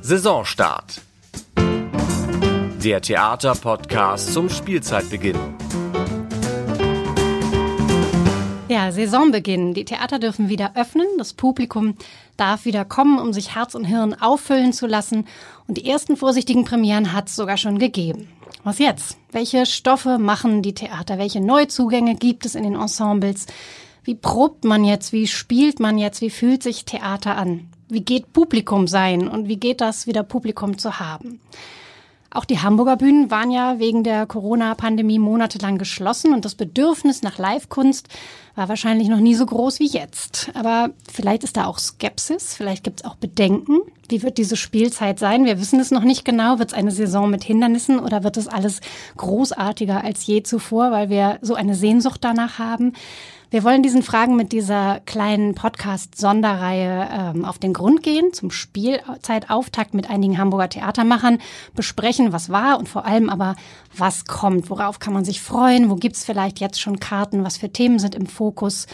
Saisonstart. Der Theaterpodcast zum Spielzeitbeginn. Ja, Saisonbeginn. Die Theater dürfen wieder öffnen. Das Publikum darf wieder kommen, um sich Herz und Hirn auffüllen zu lassen. Und die ersten vorsichtigen Premieren hat es sogar schon gegeben. Was jetzt? Welche Stoffe machen die Theater? Welche Neuzugänge gibt es in den Ensembles? Wie probt man jetzt? Wie spielt man jetzt? Wie fühlt sich Theater an? Wie geht Publikum sein und wie geht das, wieder Publikum zu haben? Auch die Hamburger Bühnen waren ja wegen der Corona-Pandemie monatelang geschlossen und das Bedürfnis nach Live-Kunst war wahrscheinlich noch nie so groß wie jetzt. Aber vielleicht ist da auch Skepsis, vielleicht gibt es auch Bedenken. Wie wird diese Spielzeit sein? Wir wissen es noch nicht genau. Wird es eine Saison mit Hindernissen oder wird es alles großartiger als je zuvor, weil wir so eine Sehnsucht danach haben? Wir wollen diesen Fragen mit dieser kleinen Podcast-Sonderreihe ähm, auf den Grund gehen, zum Spielzeitauftakt mit einigen Hamburger Theatermachern, besprechen, was war und vor allem aber, was kommt, worauf kann man sich freuen, wo gibt's vielleicht jetzt schon Karten, was für Themen sind im Fokus.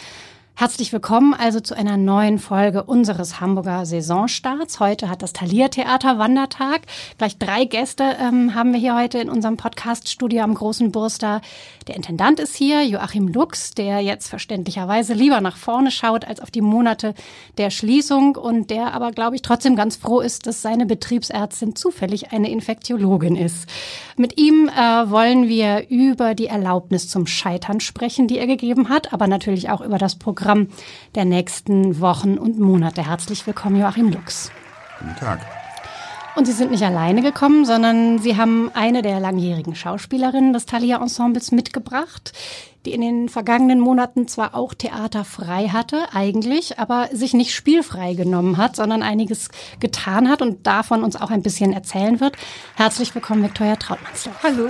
Herzlich willkommen also zu einer neuen Folge unseres Hamburger Saisonstarts. Heute hat das Thalia Theater Wandertag. Gleich drei Gäste ähm, haben wir hier heute in unserem Podcast-Studio am Großen Burster. Der Intendant ist hier, Joachim Lux, der jetzt verständlicherweise lieber nach vorne schaut als auf die Monate der Schließung und der aber, glaube ich, trotzdem ganz froh ist, dass seine Betriebsärztin zufällig eine Infektiologin ist. Mit ihm äh, wollen wir über die Erlaubnis zum Scheitern sprechen, die er gegeben hat, aber natürlich auch über das Programm Programm der nächsten Wochen und Monate. Herzlich willkommen, Joachim Lux. Guten Tag. Und Sie sind nicht alleine gekommen, sondern Sie haben eine der langjährigen Schauspielerinnen des Thalia Ensembles mitgebracht, die in den vergangenen Monaten zwar auch Theater frei hatte, eigentlich, aber sich nicht spielfrei genommen hat, sondern einiges getan hat und davon uns auch ein bisschen erzählen wird. Herzlich willkommen, Viktoria Trautmannsdorf. Hallo.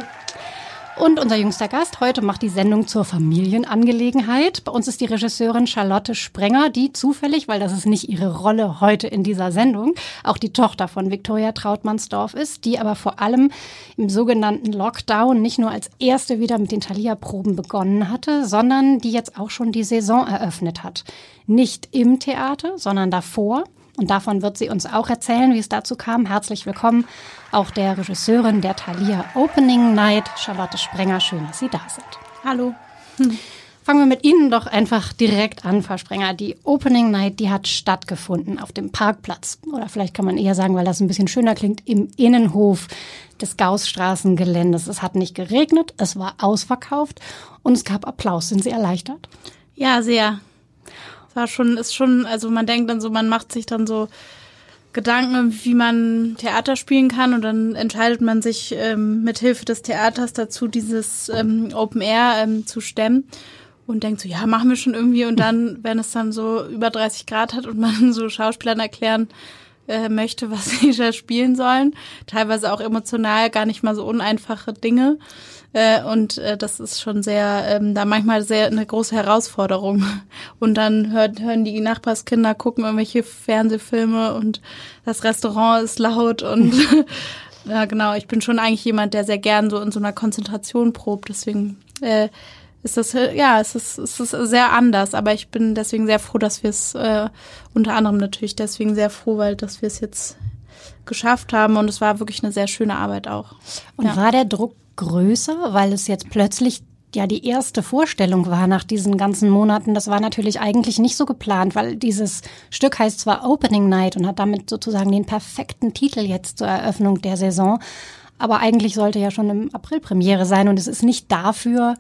Und unser jüngster Gast heute macht die Sendung zur Familienangelegenheit. Bei uns ist die Regisseurin Charlotte Sprenger, die zufällig, weil das ist nicht ihre Rolle heute in dieser Sendung, auch die Tochter von Viktoria Trautmannsdorf ist, die aber vor allem im sogenannten Lockdown nicht nur als erste wieder mit den Thalia-Proben begonnen hatte, sondern die jetzt auch schon die Saison eröffnet hat. Nicht im Theater, sondern davor. Und davon wird sie uns auch erzählen, wie es dazu kam. Herzlich willkommen auch der Regisseurin der Thalia Opening Night, Charlotte Sprenger. Schön, dass Sie da sind. Hallo. Hm. Fangen wir mit Ihnen doch einfach direkt an, Frau Sprenger. Die Opening Night, die hat stattgefunden auf dem Parkplatz. Oder vielleicht kann man eher sagen, weil das ein bisschen schöner klingt, im Innenhof des Gaussstraßengeländes. Es hat nicht geregnet, es war ausverkauft und es gab Applaus. Sind Sie erleichtert? Ja, sehr war schon, ist schon, also man denkt dann so, man macht sich dann so Gedanken, wie man Theater spielen kann und dann entscheidet man sich ähm, mit Hilfe des Theaters dazu, dieses ähm, Open Air ähm, zu stemmen und denkt so, ja, machen wir schon irgendwie und dann, wenn es dann so über 30 Grad hat und man so Schauspielern erklären äh, möchte, was sie da spielen sollen, teilweise auch emotional gar nicht mal so uneinfache Dinge, äh, und äh, das ist schon sehr, ähm, da manchmal sehr eine große Herausforderung. Und dann hört, hören die Nachbarskinder, gucken irgendwelche Fernsehfilme und das Restaurant ist laut und ja genau, ich bin schon eigentlich jemand, der sehr gern so in so einer Konzentration probt. Deswegen äh, ist das ja, es ist, es ist sehr anders, aber ich bin deswegen sehr froh, dass wir es äh, unter anderem natürlich deswegen sehr froh, weil dass wir es jetzt geschafft haben und es war wirklich eine sehr schöne Arbeit auch. Und ja. war der Druck größer, weil es jetzt plötzlich ja die erste Vorstellung war nach diesen ganzen Monaten. Das war natürlich eigentlich nicht so geplant, weil dieses Stück heißt zwar Opening Night und hat damit sozusagen den perfekten Titel jetzt zur Eröffnung der Saison, aber eigentlich sollte ja schon im April Premiere sein und es ist nicht dafür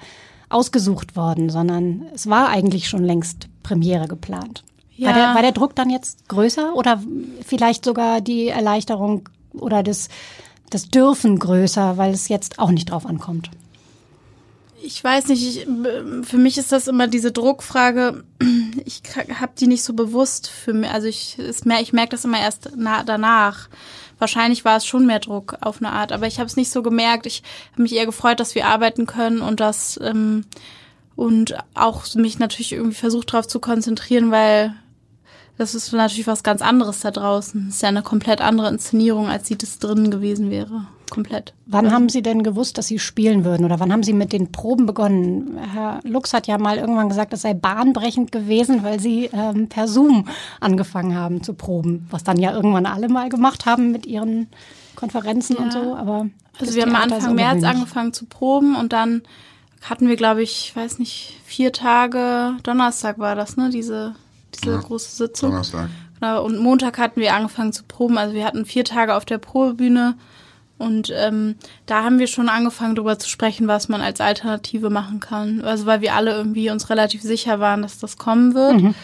ausgesucht worden, sondern es war eigentlich schon längst Premiere geplant. Ja. War, der, war der Druck dann jetzt größer oder vielleicht sogar die Erleichterung oder das das Dürfen größer, weil es jetzt auch nicht drauf ankommt? Ich weiß nicht, ich, für mich ist das immer diese Druckfrage. Ich habe die nicht so bewusst für mich. Also ich, mehr, ich merke das immer erst na, danach. Wahrscheinlich war es schon mehr Druck auf eine Art, aber ich habe es nicht so gemerkt. Ich habe mich eher gefreut, dass wir arbeiten können und das ähm, und auch mich natürlich irgendwie versucht darauf zu konzentrieren, weil das ist natürlich was ganz anderes da draußen. Das ist ja eine komplett andere Inszenierung, als sie das drinnen gewesen wäre. Komplett. Wann haben Sie denn gewusst, dass Sie spielen würden? Oder wann haben Sie mit den Proben begonnen? Herr Lux hat ja mal irgendwann gesagt, das sei bahnbrechend gewesen, weil Sie ähm, per Zoom angefangen haben zu proben. Was dann ja irgendwann alle mal gemacht haben mit ihren Konferenzen ja. und so. Aber also wir haben Anfang März angefangen zu proben und dann hatten wir, glaube ich, ich weiß nicht, vier Tage, Donnerstag war das, ne? Diese diese ja, große Sitzung. Donnerstag. Genau, und Montag hatten wir angefangen zu proben. Also wir hatten vier Tage auf der Probebühne. Und ähm, da haben wir schon angefangen, darüber zu sprechen, was man als Alternative machen kann. Also weil wir alle irgendwie uns relativ sicher waren, dass das kommen wird. Mhm.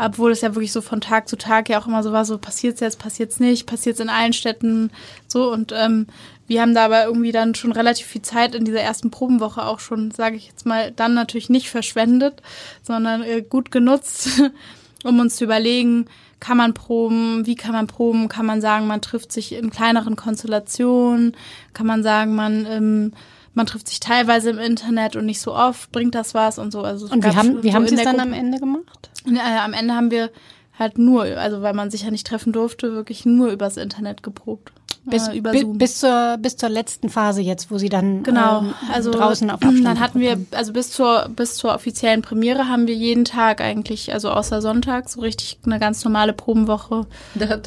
Obwohl es ja wirklich so von Tag zu Tag ja auch immer so war, so passiert's jetzt, passiert's nicht, passiert's in allen Städten, so. Und ähm, wir haben da aber irgendwie dann schon relativ viel Zeit in dieser ersten Probenwoche auch schon, sage ich jetzt mal, dann natürlich nicht verschwendet, sondern äh, gut genutzt, um uns zu überlegen, kann man proben, wie kann man proben, kann man sagen, man trifft sich in kleineren Konstellationen, kann man sagen, man ähm, man trifft sich teilweise im Internet und nicht so oft, bringt das was und so. Also und wie haben, wie so haben Sie es dann am Ende gemacht? Ja, am Ende haben wir halt nur, also weil man sich ja nicht treffen durfte, wirklich nur übers Internet geprobt bis, äh, über Zoom. Bis zur, bis zur letzten Phase jetzt, wo sie dann genau, ähm, also draußen auf Abstand Dann hatten wir, also bis zur, bis zur offiziellen Premiere haben wir jeden Tag eigentlich, also außer Sonntag, so richtig eine ganz normale Probenwoche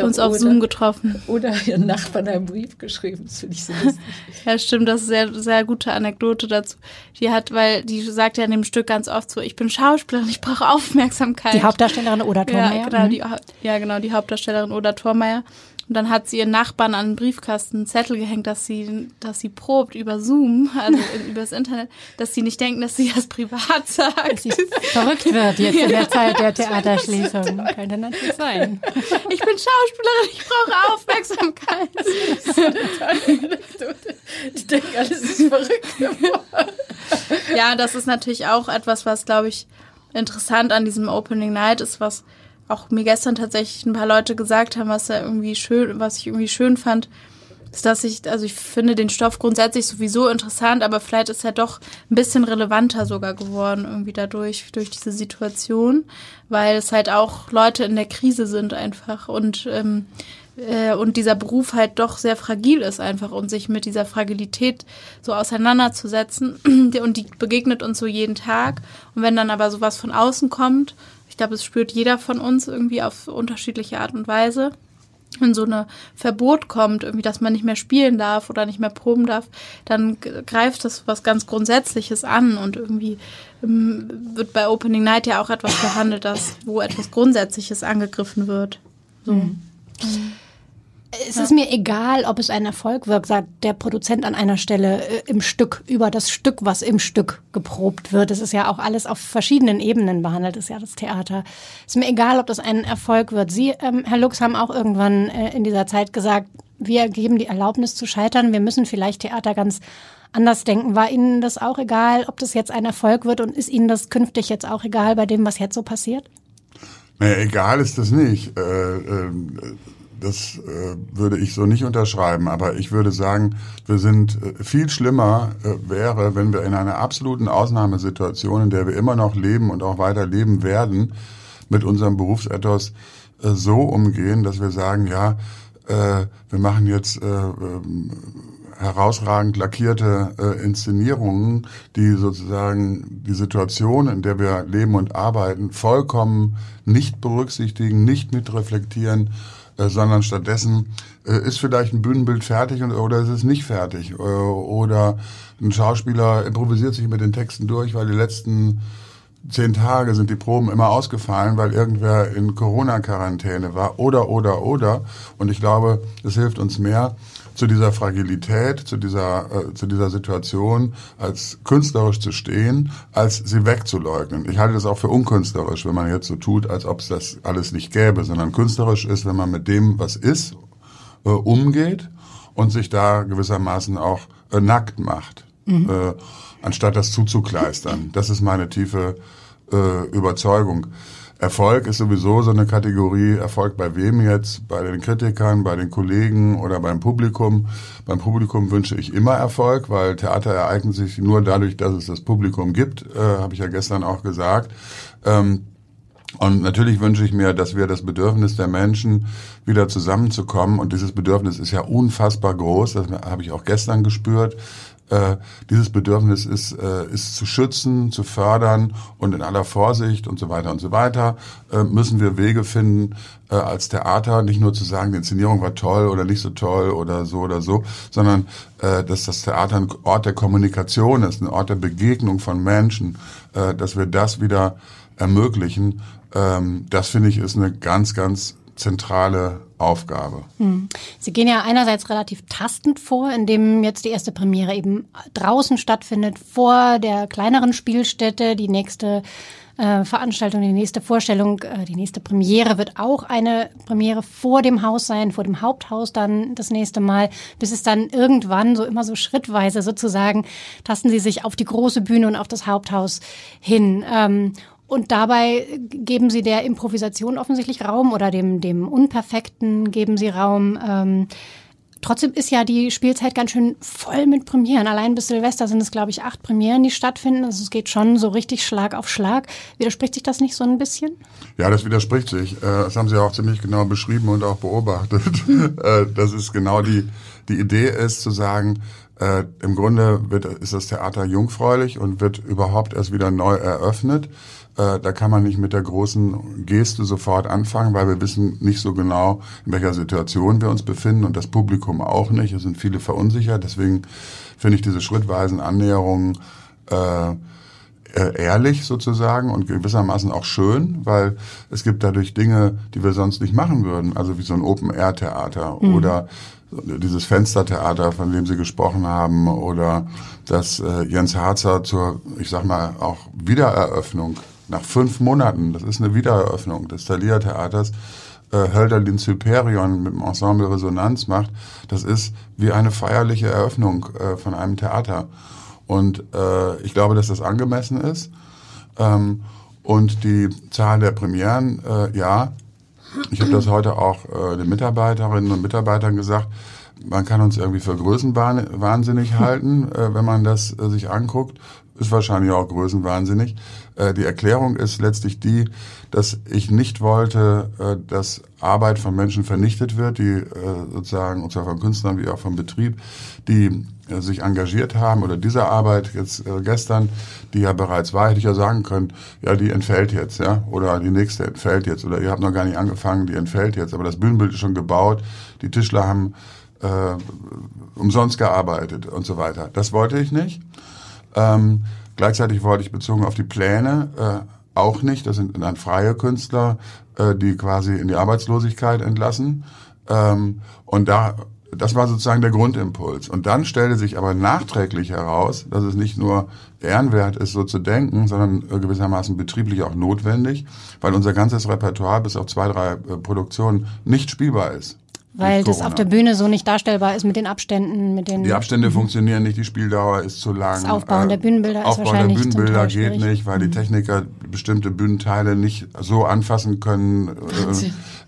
uns auf oder, Zoom getroffen. Oder ihren Nachbarn einen Brief geschrieben, das finde ich so lustig. ja, stimmt, das ist sehr, sehr gute Anekdote dazu. Die hat, weil die sagt ja in dem Stück ganz oft so, ich bin Schauspielerin, ich brauche Aufmerksamkeit. Die Hauptdarstellerin Oder Thormeier. Ja, genau, mhm. die, ja, genau, die Hauptdarstellerin Oder Thormeier. Und dann hat sie ihren Nachbarn an den Briefkasten einen Zettel gehängt, dass sie, dass sie probt über Zoom, also über das Internet, dass sie nicht denken, dass sie das privat sagt. Dass sie verrückt wird jetzt in der Zeit der Theaterschließung. Könnte natürlich sein. Ich bin Schauspielerin, ich brauche Aufmerksamkeit. Das Die denken, alles ist verrückt geworden. Ja, das ist natürlich auch etwas, was, glaube ich, interessant an diesem Opening Night ist, was auch mir gestern tatsächlich ein paar Leute gesagt haben, was er irgendwie schön, was ich irgendwie schön fand, ist, dass ich, also ich finde den Stoff grundsätzlich sowieso interessant, aber vielleicht ist er doch ein bisschen relevanter sogar geworden, irgendwie dadurch, durch diese Situation, weil es halt auch Leute in der Krise sind einfach und, ähm, äh, und dieser Beruf halt doch sehr fragil ist einfach und sich mit dieser Fragilität so auseinanderzusetzen. Und die begegnet uns so jeden Tag. Und wenn dann aber sowas von außen kommt, glaube, es spürt jeder von uns irgendwie auf unterschiedliche Art und Weise. Wenn so eine Verbot kommt, irgendwie, dass man nicht mehr spielen darf oder nicht mehr proben darf, dann greift das was ganz Grundsätzliches an und irgendwie ähm, wird bei Opening Night ja auch etwas behandelt, das, wo etwas Grundsätzliches angegriffen wird. So. Mhm. Mhm es ja. ist mir egal, ob es ein Erfolg wird, sagt der Produzent an einer Stelle äh, im Stück, über das Stück, was im Stück geprobt wird. Es ist ja auch alles auf verschiedenen Ebenen behandelt, ist ja das Theater. Es ist mir egal, ob das ein Erfolg wird. Sie, ähm, Herr Lux, haben auch irgendwann äh, in dieser Zeit gesagt, wir geben die Erlaubnis zu scheitern. Wir müssen vielleicht Theater ganz anders denken. War Ihnen das auch egal, ob das jetzt ein Erfolg wird und ist Ihnen das künftig jetzt auch egal bei dem, was jetzt so passiert? Naja, egal ist das nicht. Äh, äh, das äh, würde ich so nicht unterschreiben, aber ich würde sagen, wir sind äh, viel schlimmer äh, wäre, wenn wir in einer absoluten Ausnahmesituation, in der wir immer noch leben und auch weiter leben werden, mit unserem Berufsethos äh, so umgehen, dass wir sagen, ja, äh, wir machen jetzt äh, ähm, herausragend lackierte äh, Inszenierungen, die sozusagen die Situation, in der wir leben und arbeiten, vollkommen nicht berücksichtigen, nicht mitreflektieren äh, sondern stattdessen äh, ist vielleicht ein Bühnenbild fertig und, oder ist es nicht fertig. Äh, oder ein Schauspieler improvisiert sich mit den Texten durch, weil die letzten zehn Tage sind die Proben immer ausgefallen, weil irgendwer in Corona-Quarantäne war. Oder, oder, oder. Und ich glaube, es hilft uns mehr, zu dieser Fragilität, zu dieser, äh, zu dieser Situation als künstlerisch zu stehen, als sie wegzuleugnen. Ich halte das auch für unkünstlerisch, wenn man jetzt so tut, als ob es das alles nicht gäbe, sondern künstlerisch ist, wenn man mit dem, was ist, äh, umgeht und sich da gewissermaßen auch äh, nackt macht, mhm. äh, anstatt das zuzukleistern. Das ist meine tiefe äh, Überzeugung. Erfolg ist sowieso so eine Kategorie. Erfolg bei wem jetzt? Bei den Kritikern, bei den Kollegen oder beim Publikum? Beim Publikum wünsche ich immer Erfolg, weil Theater ereignet sich nur dadurch, dass es das Publikum gibt, äh, habe ich ja gestern auch gesagt. Ähm, Und natürlich wünsche ich mir, dass wir das Bedürfnis der Menschen wieder zusammenzukommen. Und dieses Bedürfnis ist ja unfassbar groß. Das habe ich auch gestern gespürt. Äh, dieses Bedürfnis ist, äh, ist zu schützen, zu fördern und in aller Vorsicht und so weiter und so weiter äh, müssen wir Wege finden, äh, als Theater nicht nur zu sagen, die Inszenierung war toll oder nicht so toll oder so oder so, sondern äh, dass das Theater ein Ort der Kommunikation ist, ein Ort der Begegnung von Menschen, äh, dass wir das wieder ermöglichen. Ähm, das finde ich ist eine ganz, ganz zentrale Aufgabe. Hm. Sie gehen ja einerseits relativ tastend vor, indem jetzt die erste Premiere eben draußen stattfindet, vor der kleineren Spielstätte. Die nächste äh, Veranstaltung, die nächste Vorstellung, äh, die nächste Premiere wird auch eine Premiere vor dem Haus sein, vor dem Haupthaus dann das nächste Mal, bis es dann irgendwann so immer so schrittweise sozusagen tasten Sie sich auf die große Bühne und auf das Haupthaus hin. Ähm, und dabei geben Sie der Improvisation offensichtlich Raum oder dem, dem Unperfekten geben Sie Raum. Ähm, trotzdem ist ja die Spielzeit ganz schön voll mit Premieren. Allein bis Silvester sind es, glaube ich, acht Premieren, die stattfinden. Also es geht schon so richtig Schlag auf Schlag. Widerspricht sich das nicht so ein bisschen? Ja, das widerspricht sich. Äh, das haben Sie auch ziemlich genau beschrieben und auch beobachtet. Äh, das ist genau die, die Idee ist zu sagen, äh, Im Grunde wird, ist das Theater jungfräulich und wird überhaupt erst wieder neu eröffnet. Äh, da kann man nicht mit der großen Geste sofort anfangen, weil wir wissen nicht so genau, in welcher Situation wir uns befinden und das Publikum auch nicht. Es sind viele verunsichert. Deswegen finde ich diese schrittweisen Annäherungen äh, ehrlich sozusagen und gewissermaßen auch schön, weil es gibt dadurch Dinge, die wir sonst nicht machen würden, also wie so ein Open-Air-Theater mhm. oder dieses Fenstertheater, von dem Sie gesprochen haben, oder dass äh, Jens Harzer zur, ich sag mal, auch Wiedereröffnung nach fünf Monaten, das ist eine Wiedereröffnung des Thalia-Theaters, äh, Hölderlin Cyperion mit dem Ensemble Resonanz macht, das ist wie eine feierliche Eröffnung äh, von einem Theater. Und äh, ich glaube, dass das angemessen ist. Ähm, und die Zahl der Premieren, äh, ja, ich habe das heute auch äh, den Mitarbeiterinnen und Mitarbeitern gesagt, man kann uns irgendwie für größenwahnsinnig halten, äh, wenn man das äh, sich anguckt ist wahrscheinlich auch größenwahnsinnig. Äh, die Erklärung ist letztlich die, dass ich nicht wollte, äh, dass Arbeit von Menschen vernichtet wird, die äh, sozusagen, und zwar von Künstlern wie auch vom Betrieb, die sich engagiert haben oder diese Arbeit jetzt gestern, die ja bereits war, hätte ich ja sagen können, ja, die entfällt jetzt, ja, oder die nächste entfällt jetzt, oder ihr habt noch gar nicht angefangen, die entfällt jetzt, aber das Bühnenbild ist schon gebaut, die Tischler haben äh, umsonst gearbeitet und so weiter. Das wollte ich nicht. Ähm, gleichzeitig wollte ich bezogen auf die Pläne äh, auch nicht, das sind dann freie Künstler, äh, die quasi in die Arbeitslosigkeit entlassen. Ähm, und da, das war sozusagen der Grundimpuls. Und dann stellte sich aber nachträglich heraus, dass es nicht nur ehrenwert ist, so zu denken, sondern äh, gewissermaßen betrieblich auch notwendig, weil unser ganzes Repertoire bis auf zwei, drei äh, Produktionen nicht spielbar ist. Weil das auf der Bühne so nicht darstellbar ist mit den Abständen, mit den. Die Abstände funktionieren nicht, die Spieldauer ist zu lang. Das Aufbauen der Bühnenbilder Aufbauen ist wahrscheinlich der Bühnenbilder geht nicht, weil mhm. die Techniker bestimmte Bühnenteile nicht so anfassen können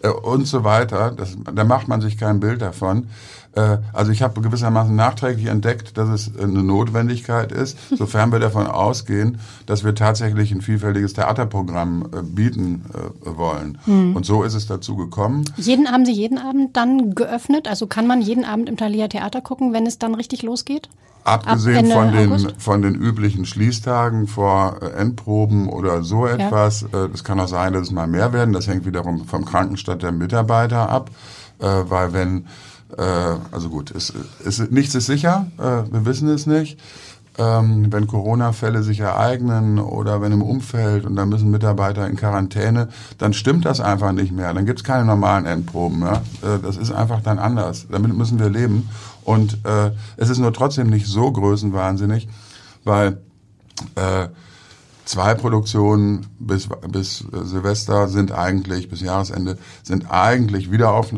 äh, äh, und so weiter. Das, da macht man sich kein Bild davon. Äh, also ich habe gewissermaßen nachträglich entdeckt, dass es eine Notwendigkeit ist, sofern wir davon ausgehen, dass wir tatsächlich ein vielfältiges Theaterprogramm äh, bieten äh, wollen. Hm. Und so ist es dazu gekommen. Jeden haben Sie jeden Abend dann geöffnet? Also kann man jeden Abend im Thalia Theater gucken, wenn es dann richtig losgeht? Abgesehen von den, von den üblichen Schließtagen vor Endproben oder so etwas. Ja. Das kann auch sein, dass es mal mehr werden. Das hängt wiederum vom Krankenstand der Mitarbeiter ab. Weil wenn also gut, es, es, nichts ist sicher, äh, wir wissen es nicht. Ähm, wenn Corona-Fälle sich ereignen oder wenn im Umfeld und da müssen Mitarbeiter in Quarantäne, dann stimmt das einfach nicht mehr. Dann gibt es keine normalen Endproben. Ja? Äh, das ist einfach dann anders. Damit müssen wir leben. Und äh, es ist nur trotzdem nicht so größenwahnsinnig, weil äh, zwei Produktionen bis, bis Silvester sind eigentlich, bis Jahresende, sind eigentlich Wiederauf, äh,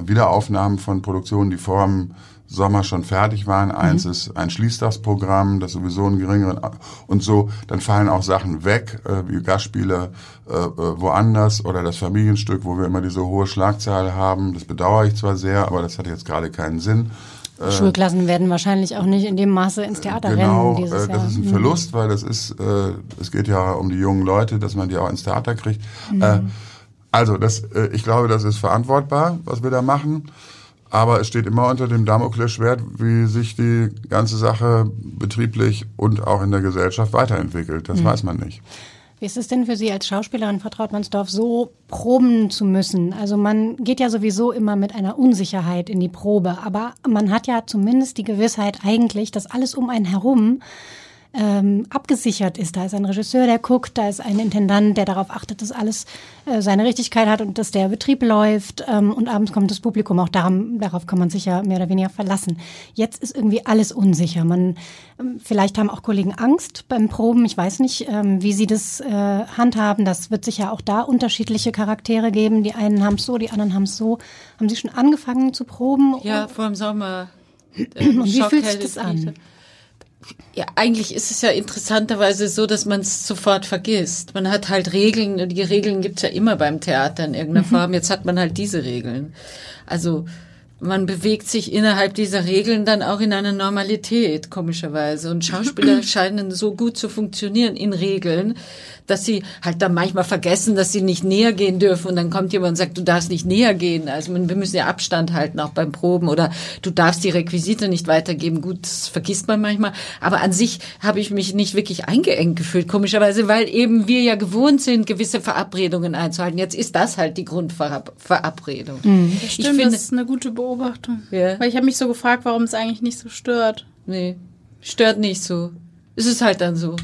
Wiederaufnahmen von Produktionen, die vor dem Sommer schon fertig waren. Mhm. Eins ist ein Schließtagsprogramm, das sowieso einen geringeren und so. Dann fallen auch Sachen weg, äh, wie Gastspiele äh, äh, woanders oder das Familienstück, wo wir immer diese hohe Schlagzahl haben. Das bedauere ich zwar sehr, aber das hat jetzt gerade keinen Sinn. Äh, Schulklassen werden wahrscheinlich auch nicht in dem Maße ins Theater genau, rennen dieses äh, das Jahr. ist ein Mhm. Verlust, weil das ist, äh, es geht ja um die jungen Leute, dass man die auch ins Theater kriegt. Äh, also, das, äh, ich glaube, das ist verantwortbar, was wir da machen. Aber es steht immer unter dem Damoklesschwert, wie sich die ganze Sache betrieblich und auch in der Gesellschaft weiterentwickelt. Das weiß man nicht. Wie ist es denn für Sie als Schauspielerin, Frau Trautmannsdorf, so proben zu müssen? Also man geht ja sowieso immer mit einer Unsicherheit in die Probe, aber man hat ja zumindest die Gewissheit eigentlich, dass alles um einen herum ähm, abgesichert ist. Da ist ein Regisseur, der guckt, da ist ein Intendant, der darauf achtet, dass alles äh, seine Richtigkeit hat und dass der Betrieb läuft. Ähm, und abends kommt das Publikum. Auch daran, darauf kann man sich ja mehr oder weniger verlassen. Jetzt ist irgendwie alles unsicher. Man, ähm, vielleicht haben auch Kollegen Angst beim Proben. Ich weiß nicht, ähm, wie sie das äh, handhaben. Das wird sicher auch da unterschiedliche Charaktere geben. Die einen haben es so, die anderen haben es so. Haben Sie schon angefangen zu proben? Ja, vor dem Sommer. Und wie fühlt sich das an? Ja, eigentlich ist es ja interessanterweise so, dass man es sofort vergisst. Man hat halt Regeln, und die Regeln gibt's ja immer beim Theater in irgendeiner Form. Jetzt hat man halt diese Regeln. Also man bewegt sich innerhalb dieser Regeln dann auch in einer Normalität, komischerweise. Und Schauspieler scheinen so gut zu funktionieren in Regeln, dass sie halt dann manchmal vergessen, dass sie nicht näher gehen dürfen. Und dann kommt jemand und sagt, du darfst nicht näher gehen. Also wir müssen ja Abstand halten, auch beim Proben. Oder du darfst die Requisite nicht weitergeben. Gut, das vergisst man manchmal. Aber an sich habe ich mich nicht wirklich eingeengt gefühlt, komischerweise, weil eben wir ja gewohnt sind, gewisse Verabredungen einzuhalten. Jetzt ist das halt die Grundverabredung. Ich Stimmt, finde, das ist eine gute Beobachtung. Ja. Weil ich habe mich so gefragt, warum es eigentlich nicht so stört. Nee, stört nicht so. Es ist halt dann so.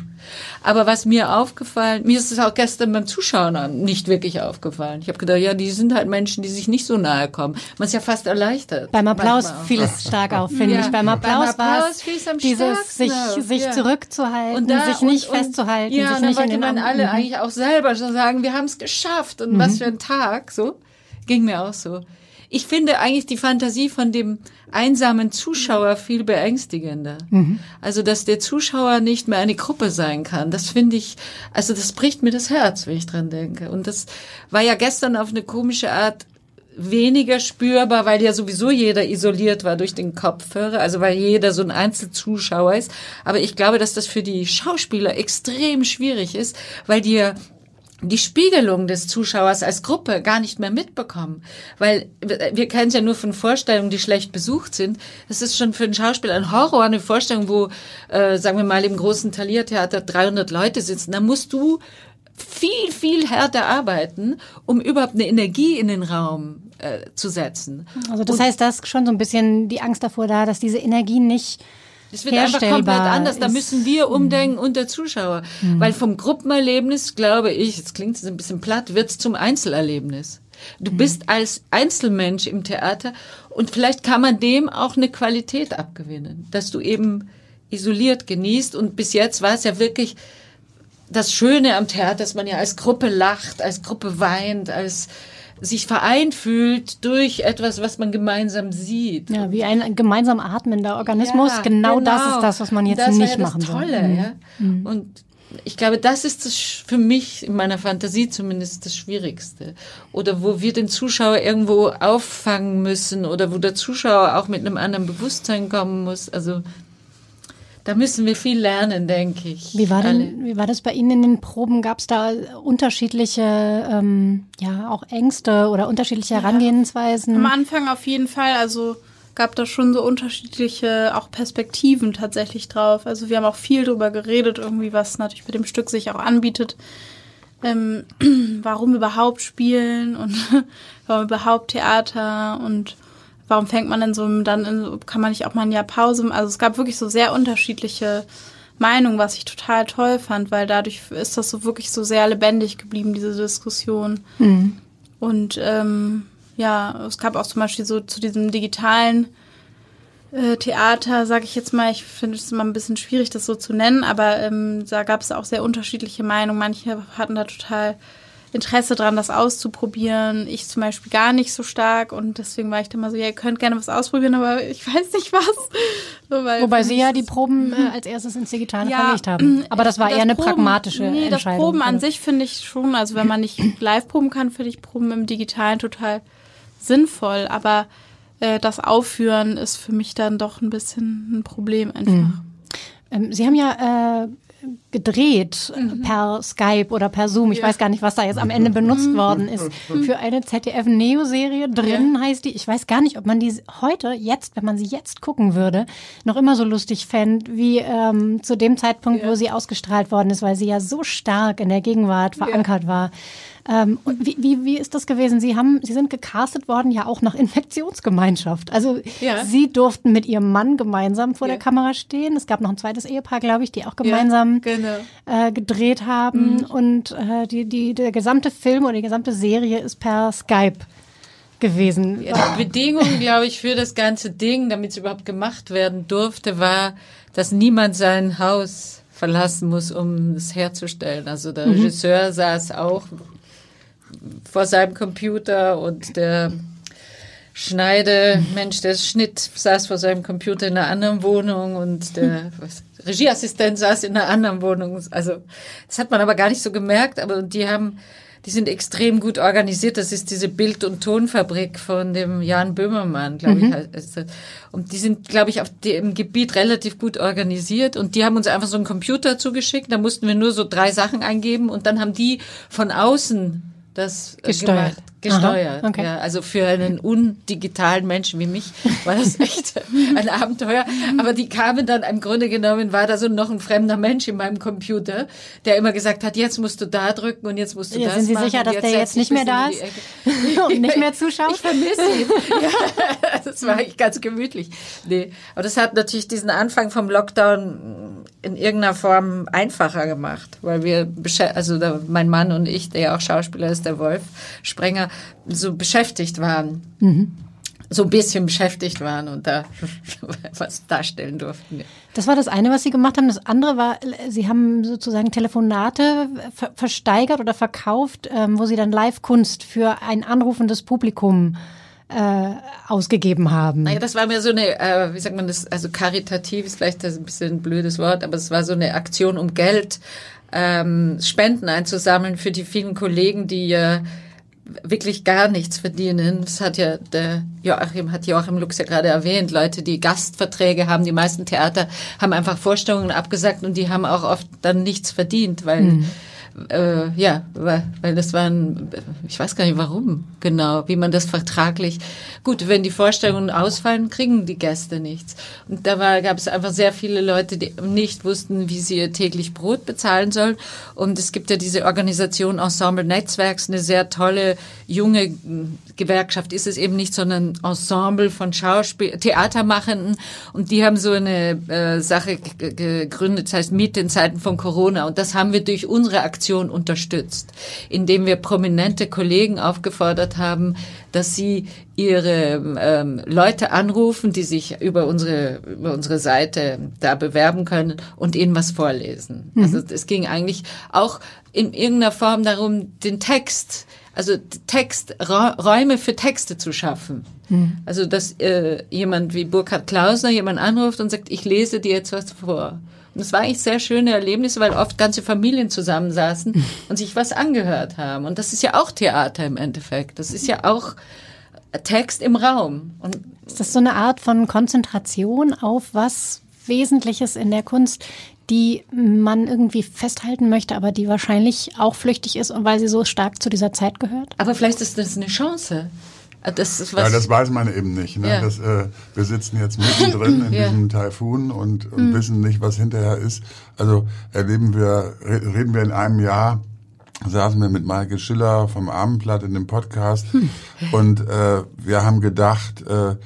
Aber was mir aufgefallen, mir ist es auch gestern beim Zuschauen nicht wirklich aufgefallen. Ich habe gedacht, ja, die sind halt Menschen, die sich nicht so nahe kommen. Man ist ja fast erleichtert. Beim Applaus fiel es stark auf, finde Ja, ich. Beim beim Applaus war Applaus es fiel es am dieses sich, auf, sich ja. zurückzuhalten, da- sich nicht und- und- festzuhalten, ja, sich und nicht dann in den wollte man alle Mhm. eigentlich auch selber schon sagen, wir haben es geschafft und was für ein Tag, so ging mir auch so. Ich finde eigentlich die Fantasie von dem einsamen Zuschauer viel beängstigender. Also, dass der Zuschauer nicht mehr eine Gruppe sein kann, das finde ich, also das bricht mir das Herz, wenn ich dran denke. Und das war ja gestern auf eine komische Art weniger spürbar, weil ja sowieso jeder isoliert war durch den Kopfhörer, also weil jeder so ein Einzelzuschauer ist. Aber ich glaube, dass das für die Schauspieler extrem schwierig ist, weil die ja die Spiegelung des Zuschauers als Gruppe gar nicht mehr mitbekommen. Weil wir kennen es ja nur von Vorstellungen, die schlecht besucht sind. Das ist schon für einen Schauspieler ein Horror, eine Vorstellung, wo, äh, sagen wir mal, im großen Thalia-Theater 300 Leute sitzen. Da musst du viel, viel härter arbeiten, um überhaupt eine Energie in den Raum äh, zu setzen. Also das heißt, da ist schon so ein bisschen die Angst davor da, dass diese Energie nicht Es wird einfach komplett anders. Da müssen wir umdenken und der Zuschauer. Weil vom Gruppenerlebnis, glaube ich, jetzt klingt es ein bisschen platt, wird es zum Einzelerlebnis. Du bist als Einzelmensch im Theater und vielleicht kann man dem auch eine Qualität abgewinnen, dass du eben isoliert genießt und bis jetzt war es ja wirklich das Schöne am Theater, dass man ja als Gruppe lacht, als Gruppe weint, als sich vereint fühlt durch etwas, was man gemeinsam sieht. ja, wie ein gemeinsam atmender Organismus. genau, das ist das, was man jetzt das nicht ja das machen Tolle, soll. Mhm. Ja? Und ich glaube, das ist das für mich in meiner Fantasie zumindest das Schwierigste. Oder wo wir den Zuschauer irgendwo auffangen müssen oder wo der Zuschauer auch mit einem anderen Bewusstsein kommen muss. Also da müssen wir viel lernen, denke ich. Wie war, Alle. denn, wie war das bei Ihnen in den Proben? Gab es da unterschiedliche, ähm, ja, auch Ängste oder unterschiedliche Herangehensweisen? Am Anfang auf jeden Fall, also gab da schon so unterschiedliche auch Perspektiven tatsächlich drauf. Also wir haben auch viel drüber geredet, irgendwie, was natürlich mit dem Stück sich auch anbietet. Ähm, warum überhaupt spielen und warum überhaupt Theater und warum fängt man denn so dann in, kann man nicht auch mal ein Jahr Pause? Also es gab wirklich so sehr unterschiedliche Meinungen, was ich total toll fand, weil dadurch ist das so wirklich so sehr lebendig geblieben, diese Diskussion. Und ähm, ja, es gab auch zum Beispiel so zu diesem digitalen äh, Theater, sage ich jetzt mal, ich finde es immer ein bisschen schwierig, das so zu nennen, aber ähm, da gab es auch sehr unterschiedliche Meinungen. Manche hatten da total Interesse dran, das auszuprobieren. Ich zum Beispiel gar nicht so stark und deswegen war ich dann mal so, ja, ihr könnt gerne was ausprobieren, aber ich weiß nicht was. So, Wobei Sie ja die Proben äh, als erstes ins Digitale Ja, verlegt haben. Aber das war eher eine Proben- pragmatische nee, das Entscheidung. Proben an Also- sich finde ich schon, also wenn man nicht live proben kann, finde ich Proben im Digitalen total sinnvoll. Aber äh, das Aufführen ist für mich dann doch ein bisschen ein Problem einfach. Mhm. Ähm, Sie haben ja äh, gedreht mhm. per Skype oder per Zoom. Ich ja. weiß gar nicht, was da jetzt am Ende benutzt mhm. worden ist. Für eine ZDF-Neo-Serie drin ja. heißt die. Ich weiß gar nicht, ob man die heute, jetzt, wenn man sie jetzt gucken würde, noch immer so lustig fände, wie ähm, zu dem Zeitpunkt, ja. wo sie ausgestrahlt worden ist, weil sie ja so stark in der Gegenwart verankert war. Ähm, und wie, wie, wie ist das gewesen? Sie haben, Sie sind gecastet worden ja auch nach Infektionsgemeinschaft. Also ja. Sie durften mit Ihrem Mann gemeinsam vor ja. der Kamera stehen. Es gab noch ein zweites Ehepaar, glaube ich, die auch gemeinsam ja, genau. äh, gedreht haben. Mhm. Und äh, die, die, der gesamte Film oder die gesamte Serie ist per Skype gewesen. Ja, die Bedingung, glaube ich, für das ganze Ding, damit es überhaupt gemacht werden durfte, war, dass niemand sein Haus verlassen muss, um es herzustellen. Also der mhm. Regisseur saß auch vor seinem Computer und der Schneidemensch, der Schnitt saß vor seinem Computer in einer anderen Wohnung und der was, Regieassistent saß in einer anderen Wohnung. Also das hat man aber gar nicht so gemerkt, aber die haben, die sind extrem gut organisiert. Das ist diese Bild- und Tonfabrik von dem Jan Böhmermann, glaube mhm. ich. Und die sind, glaube ich, auf dem Gebiet relativ gut organisiert. Und die haben uns einfach so einen Computer zugeschickt. Da mussten wir nur so drei Sachen eingeben und dann haben die von außen das äh, gesteuert. Gemacht gesteuert. Aha, okay. ja, also für einen undigitalen Menschen wie mich war das echt ein Abenteuer. Aber die kamen dann im Grunde genommen, war da so noch ein fremder Mensch in meinem Computer, der immer gesagt hat, jetzt musst du da drücken und jetzt musst du ja, das Sind Sie machen. sicher, dass der jetzt nicht mehr da ist und nicht mehr zuschaut? Ich vermisse ihn. ja, das war eigentlich ganz gemütlich. Nee, aber das hat natürlich diesen Anfang vom Lockdown in irgendeiner Form einfacher gemacht, weil wir, also mein Mann und ich, der ja auch Schauspieler ist, der Wolf Sprenger, so beschäftigt waren. Mhm. So ein bisschen beschäftigt waren und da was darstellen durften. Das war das eine, was Sie gemacht haben. Das andere war, Sie haben sozusagen Telefonate ver versteigert oder verkauft, ähm, wo Sie dann Live-Kunst für ein anrufendes Publikum äh, ausgegeben haben. Naja, das war mir so eine, äh, wie sagt man das, also karitativ ist vielleicht ein bisschen ein blödes Wort, aber es war so eine Aktion, um Geld, ähm, Spenden einzusammeln für die vielen Kollegen, die äh, wirklich gar nichts verdienen. Das hat ja der Joachim, hat Joachim Lux ja gerade erwähnt. Leute, die Gastverträge haben, die meisten Theater haben einfach Vorstellungen abgesagt und die haben auch oft dann nichts verdient, weil mhm äh, ja, weil, das waren, ich weiß gar nicht warum genau, wie man das vertraglich. Gut, wenn die Vorstellungen ausfallen, kriegen die Gäste nichts. Und da gab es einfach sehr viele Leute, die nicht wussten, wie sie ihr täglich Brot bezahlen sollen. Und es gibt ja diese Organisation Ensemble Netzwerks, eine sehr tolle junge Gewerkschaft ist es eben nicht, sondern Ensemble von Schauspiel, Theatermachenden. Und die haben so eine äh, Sache gegründet, das heißt Miete in Zeiten von Corona. Und das haben wir durch unsere Aktion unterstützt, indem wir prominente Kollegen aufgefordert haben, dass sie ihre ähm, Leute anrufen, die sich über unsere über unsere Seite da bewerben können und ihnen was vorlesen. Mhm. Also es ging eigentlich auch in irgendeiner Form darum, den Text also Text, Räume für Texte zu schaffen. Mhm. Also dass äh, jemand wie Burkhard Klausner jemand anruft und sagt, ich lese dir jetzt was vor. Es war eigentlich sehr schöne Erlebnisse, weil oft ganze Familien zusammensaßen und sich was angehört haben. Und das ist ja auch Theater im Endeffekt. Das ist ja auch Text im Raum. Und ist das so eine Art von Konzentration auf was Wesentliches in der Kunst, die man irgendwie festhalten möchte, aber die wahrscheinlich auch flüchtig ist und weil sie so stark zu dieser Zeit gehört? Aber vielleicht ist das eine Chance. Das ist was ja, das weiß man eben nicht. Ne? Ja. Das, äh, wir sitzen jetzt mittendrin in ja. diesem Taifun und, und mhm. wissen nicht, was hinterher ist. Also erleben wir, reden wir in einem Jahr, saßen wir mit Michael Schiller vom Abendblatt in dem Podcast hm. und äh, wir haben gedacht, äh,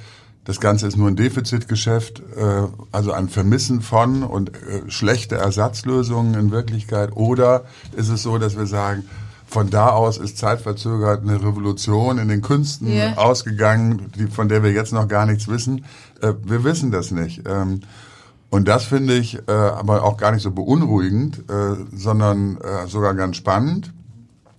das Ganze ist nur ein Defizitgeschäft, äh, also ein Vermissen von und äh, schlechte Ersatzlösungen in Wirklichkeit. Oder ist es so, dass wir sagen, von da aus ist zeitverzögert eine Revolution in den Künsten yeah. ausgegangen, die, von der wir jetzt noch gar nichts wissen. Äh, wir wissen das nicht. Ähm, und das finde ich äh, aber auch gar nicht so beunruhigend, äh, sondern äh, sogar ganz spannend.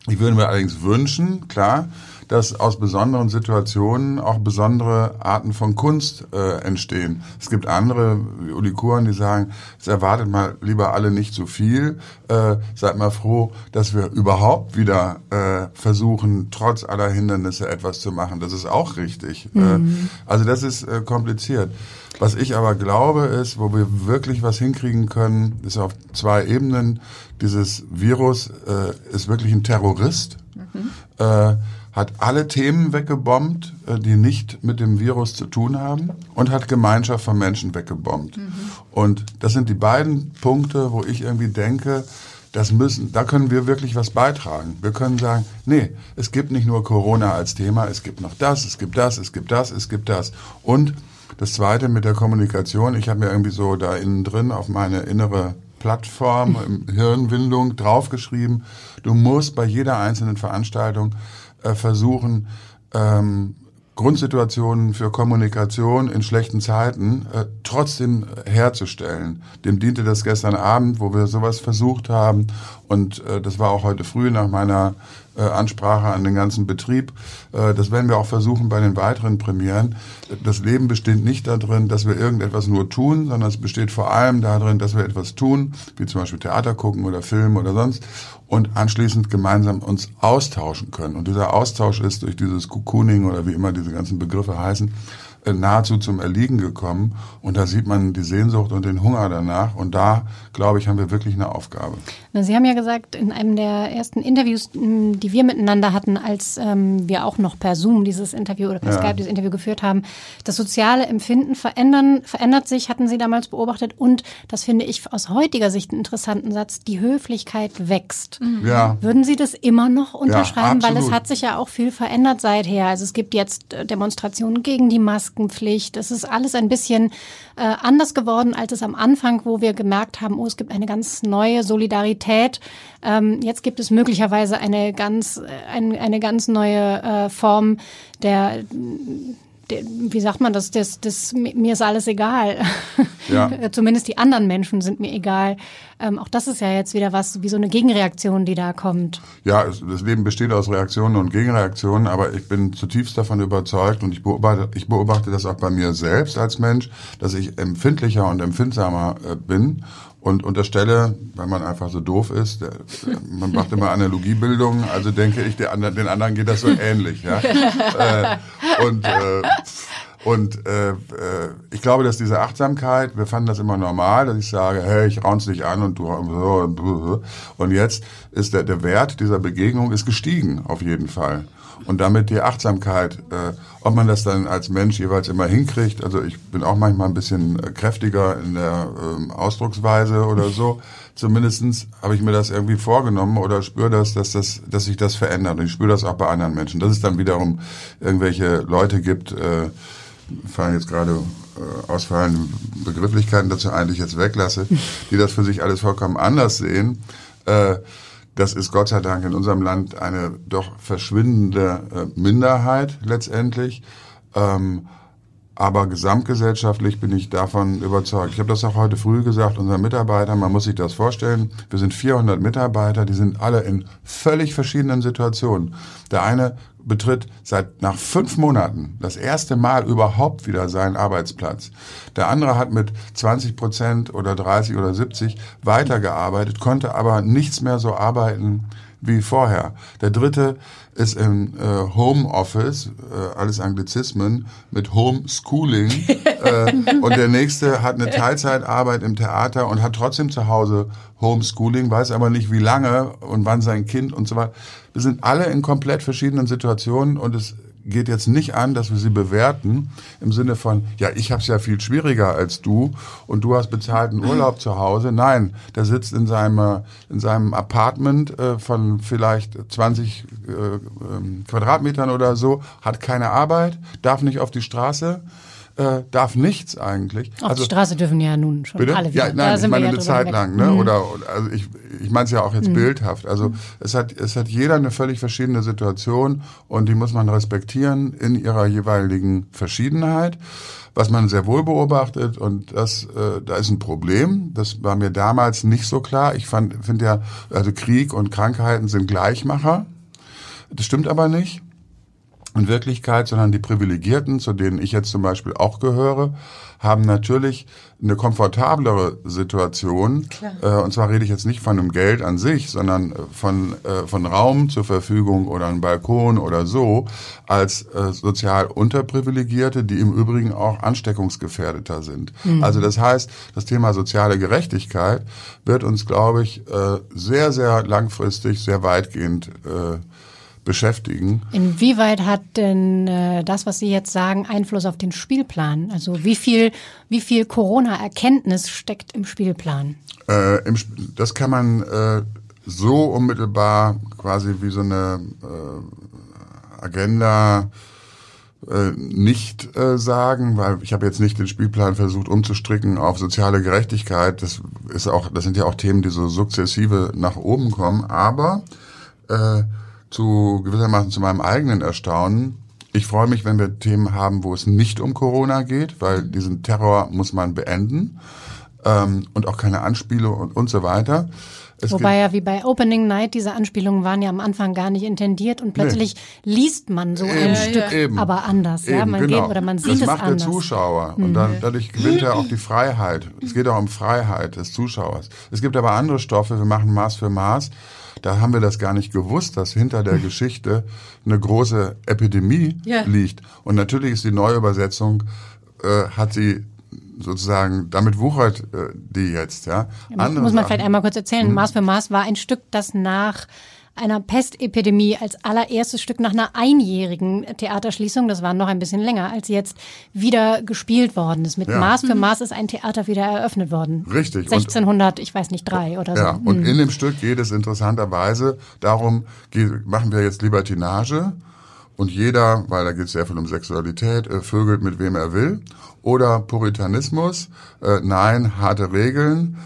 Ich würde mir allerdings wünschen, klar, dass aus besonderen Situationen auch besondere Arten von Kunst äh, entstehen. Es gibt andere, wie Uli Kuren, die sagen, es erwartet mal lieber alle nicht zu viel. Äh, seid mal froh, dass wir überhaupt wieder äh, versuchen, trotz aller Hindernisse etwas zu machen. Das ist auch richtig. Äh, mhm. Äh, also das ist äh, kompliziert. Was ich aber glaube, ist, wo wir wirklich was hinkriegen können, ist auf zwei Ebenen. Dieses Virus äh, ist wirklich ein Terrorist, mhm. äh, hat alle Themen weggebombt, äh, die nicht mit dem Virus zu tun haben und hat Gemeinschaft von Menschen weggebombt. Mhm. Und das sind die beiden Punkte, wo ich irgendwie denke, das müssen, da können wir wirklich was beitragen. Wir können sagen, nee, es gibt nicht nur Corona als Thema, es gibt noch das, es gibt das, es gibt das, es gibt das. Und das Zweite mit der Kommunikation, ich habe mir irgendwie so da innen drin auf meine innere Plattform, Hirnwindung draufgeschrieben, du musst bei jeder einzelnen Veranstaltung äh, versuchen, ähm, Grundsituationen für Kommunikation in schlechten Zeiten äh, trotzdem herzustellen. Dem diente das gestern Abend, wo wir sowas versucht haben. Und äh, das war auch heute früh nach meiner äh, Ansprache an den ganzen Betrieb. Äh, das werden wir auch versuchen bei den weiteren Premieren. Das Leben besteht nicht darin, dass wir irgendetwas nur tun, sondern es besteht vor allem darin, dass wir etwas tun, wie zum Beispiel Theater gucken oder Film oder sonst, und anschließend gemeinsam uns austauschen können. Und dieser Austausch ist durch dieses Cocooning oder wie immer diese ganzen Begriffe heißen, äh, nahezu zum Erliegen gekommen. Und da sieht man die Sehnsucht und den Hunger danach. Und da, glaube ich, haben wir wirklich eine Aufgabe. Sie haben ja gesagt, in einem der ersten Interviews, die wir miteinander hatten, als ähm, wir auch noch per Zoom dieses Interview oder per ja. Skype dieses Interview geführt haben, das soziale Empfinden verändern, verändert sich, hatten Sie damals beobachtet. Und das finde ich aus heutiger Sicht einen interessanten Satz, die Höflichkeit wächst. Mhm. Ja. Würden Sie das immer noch unterschreiben? Ja, Weil es hat sich ja auch viel verändert seither. Also es gibt jetzt äh, Demonstrationen gegen die Maske. Maskenpflicht. Es ist alles ein bisschen äh, anders geworden, als es am Anfang, wo wir gemerkt haben, oh, es gibt eine ganz neue Solidarität. Ähm, jetzt gibt es möglicherweise eine ganz, äh, eine, eine ganz neue äh, Form der wie sagt man das, das, das, mir ist alles egal. Ja. Zumindest die anderen Menschen sind mir egal. Ähm, auch das ist ja jetzt wieder was, wie so eine Gegenreaktion, die da kommt. Ja, das Leben besteht aus Reaktionen und Gegenreaktionen, aber ich bin zutiefst davon überzeugt und ich beobachte, ich beobachte das auch bei mir selbst als Mensch, dass ich empfindlicher und empfindsamer äh, bin und unterstelle, weil man einfach so doof ist, der, man macht immer Analogiebildung, also denke ich, der, den anderen geht das so ähnlich. Ja? äh, und äh, und äh, äh, ich glaube, dass diese Achtsamkeit, wir fanden das immer normal, dass ich sage, hey, ich raun's dich an und du und jetzt ist der, der Wert dieser Begegnung ist gestiegen auf jeden Fall und damit die Achtsamkeit, äh, ob man das dann als Mensch jeweils immer hinkriegt. Also ich bin auch manchmal ein bisschen äh, kräftiger in der ähm, Ausdrucksweise oder so. Zumindestens habe ich mir das irgendwie vorgenommen oder spüre das, dass das, dass sich das verändert. Und ich spüre das auch bei anderen Menschen. Dass es dann wiederum irgendwelche Leute gibt, äh, fallen jetzt gerade äh, ausfallende Begrifflichkeiten dazu eigentlich jetzt weglasse, die das für sich alles vollkommen anders sehen. Äh, das ist Gott sei Dank in unserem Land eine doch verschwindende äh, Minderheit letztendlich. Ähm, aber gesamtgesellschaftlich bin ich davon überzeugt. Ich habe das auch heute früh gesagt, unseren Mitarbeitern, man muss sich das vorstellen, wir sind 400 Mitarbeiter, die sind alle in völlig verschiedenen Situationen. Der eine betritt seit nach fünf Monaten das erste Mal überhaupt wieder seinen Arbeitsplatz. Der andere hat mit 20 Prozent oder 30 oder 70 weitergearbeitet, konnte aber nichts mehr so arbeiten wie vorher. Der dritte ist im äh, Homeoffice, äh, alles Anglizismen, mit Homeschooling. äh, und der nächste hat eine Teilzeitarbeit im Theater und hat trotzdem zu Hause Homeschooling, weiß aber nicht wie lange und wann sein Kind und so weiter. Wir sind alle in komplett verschiedenen Situationen und es geht jetzt nicht an, dass wir sie bewerten im Sinne von, ja, ich habe es ja viel schwieriger als du und du hast bezahlten Urlaub zu Hause. Nein, der sitzt in seinem, in seinem Apartment äh, von vielleicht 20 äh, ähm, Quadratmetern oder so, hat keine Arbeit, darf nicht auf die Straße äh, darf nichts eigentlich. Auf also, die Straße dürfen ja nun schon bitte? alle wieder. Ja, nein, ich meine eine Zeit lang, ne? Mhm. Oder also ich, ich meine es ja auch jetzt mhm. bildhaft. Also mhm. es hat es hat jeder eine völlig verschiedene Situation und die muss man respektieren in ihrer jeweiligen Verschiedenheit. Was man sehr wohl beobachtet und das äh, da ist ein Problem. Das war mir damals nicht so klar. Ich fand finde ja also Krieg und Krankheiten sind Gleichmacher. Das stimmt aber nicht. In Wirklichkeit, sondern die Privilegierten, zu denen ich jetzt zum Beispiel auch gehöre, haben natürlich eine komfortablere Situation. Äh, und zwar rede ich jetzt nicht von dem Geld an sich, sondern von, äh, von Raum zur Verfügung oder einem Balkon oder so, als äh, sozial Unterprivilegierte, die im Übrigen auch ansteckungsgefährdeter sind. Mhm. Also das heißt, das Thema soziale Gerechtigkeit wird uns, glaube ich, äh, sehr, sehr langfristig, sehr weitgehend äh, beschäftigen. Inwieweit hat denn äh, das, was Sie jetzt sagen, Einfluss auf den Spielplan? Also wie viel, wie viel Corona-Erkenntnis steckt im Spielplan? Äh, im, das kann man äh, so unmittelbar quasi wie so eine äh, Agenda äh, nicht äh, sagen, weil ich habe jetzt nicht den Spielplan versucht umzustricken auf soziale Gerechtigkeit. Das ist auch, das sind ja auch Themen, die so sukzessive nach oben kommen. Aber zu gewissermaßen zu meinem eigenen Erstaunen. Ich freue mich, wenn wir Themen haben, wo es nicht um Corona geht, weil diesen Terror muss man beenden ähm, und auch keine Anspiele und, und so weiter. Es Wobei ja wie bei Opening Night diese Anspielungen waren ja am Anfang gar nicht intendiert und plötzlich nee. liest man so ein ja, Stück, eben. aber anders. Eben, ja, man genau. geht oder man sieht das es macht anders. der Zuschauer und dann, dadurch gewinnt er auch die Freiheit. Es geht auch um Freiheit des Zuschauers. Es gibt aber andere Stoffe. Wir machen Maß für Maß da haben wir das gar nicht gewusst, dass hinter der Geschichte eine große Epidemie ja. liegt. Und natürlich ist die Neuübersetzung, äh, hat sie sozusagen, damit wuchert äh, die jetzt. Ja. ja muss man Sachen. vielleicht einmal kurz erzählen. Hm. Maß für Maß war ein Stück, das nach einer Pestepidemie als allererstes Stück nach einer einjährigen Theaterschließung, das war noch ein bisschen länger, als jetzt wieder gespielt worden ist. Mit ja. Maß für mhm. Maß ist ein Theater wieder eröffnet worden. Richtig. 1600, und, ich weiß nicht, drei oder so. Ja, und mhm. in dem Stück geht es interessanterweise darum, machen wir jetzt Libertinage und jeder, weil da geht es sehr viel um Sexualität, äh, vögelt mit wem er will. Oder Puritanismus, äh, nein, harte Regeln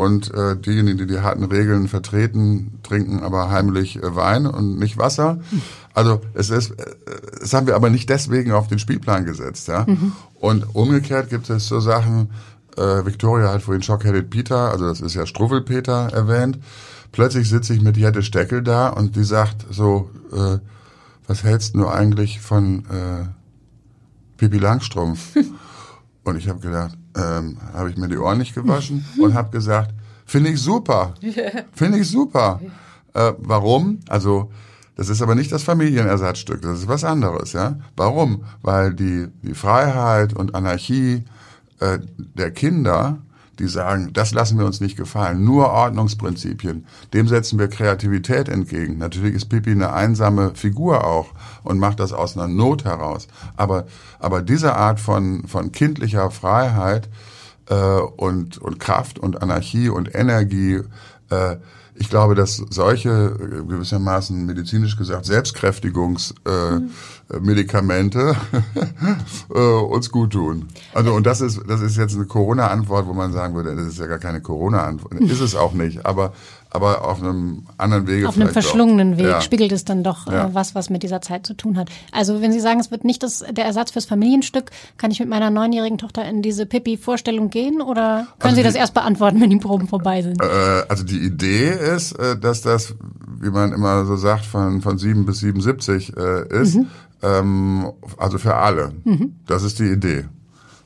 und äh, diejenigen, die die harten Regeln vertreten, trinken aber heimlich äh, Wein und nicht Wasser. Also es ist, äh, das haben wir aber nicht deswegen auf den Spielplan gesetzt. Ja? Mhm. Und umgekehrt gibt es so Sachen, äh, Victoria hat vorhin Shockheaded Peter, also das ist ja Struffelpeter erwähnt. Plötzlich sitze ich mit Jette Steckel da und die sagt so, äh, was hältst du eigentlich von äh, Pipi Langstrumpf? und ich habe gedacht, ähm, habe ich mir die Ohren nicht gewaschen und habe gesagt, finde ich super, finde ich super. Äh, warum? Also das ist aber nicht das Familienersatzstück, das ist was anderes, ja. Warum? Weil die die Freiheit und Anarchie äh, der Kinder die sagen, das lassen wir uns nicht gefallen, nur Ordnungsprinzipien. Dem setzen wir Kreativität entgegen. Natürlich ist Pippi eine einsame Figur auch und macht das aus einer Not heraus. Aber, aber diese Art von, von kindlicher Freiheit äh, und, und Kraft und Anarchie und Energie, äh, ich glaube, dass solche äh, gewissermaßen medizinisch gesagt Selbstkräftigungsmedikamente äh, äh, uns gut tun. Also und das ist das ist jetzt eine Corona-Antwort, wo man sagen würde, das ist ja gar keine Corona-Antwort. Ist es auch nicht, aber aber auf einem anderen Wege. Auf einem verschlungenen auch. Weg ja. spiegelt es dann doch ja. äh, was, was mit dieser Zeit zu tun hat. Also wenn Sie sagen, es wird nicht das, der Ersatz fürs Familienstück, kann ich mit meiner neunjährigen Tochter in diese Pippi-Vorstellung gehen oder können also Sie die, das erst beantworten, wenn die Proben vorbei sind? Äh, also die Idee ist, äh, dass das, wie man immer so sagt, von, von sieben bis 77 äh, ist. Mhm. Ähm, also für alle. Mhm. Das ist die Idee.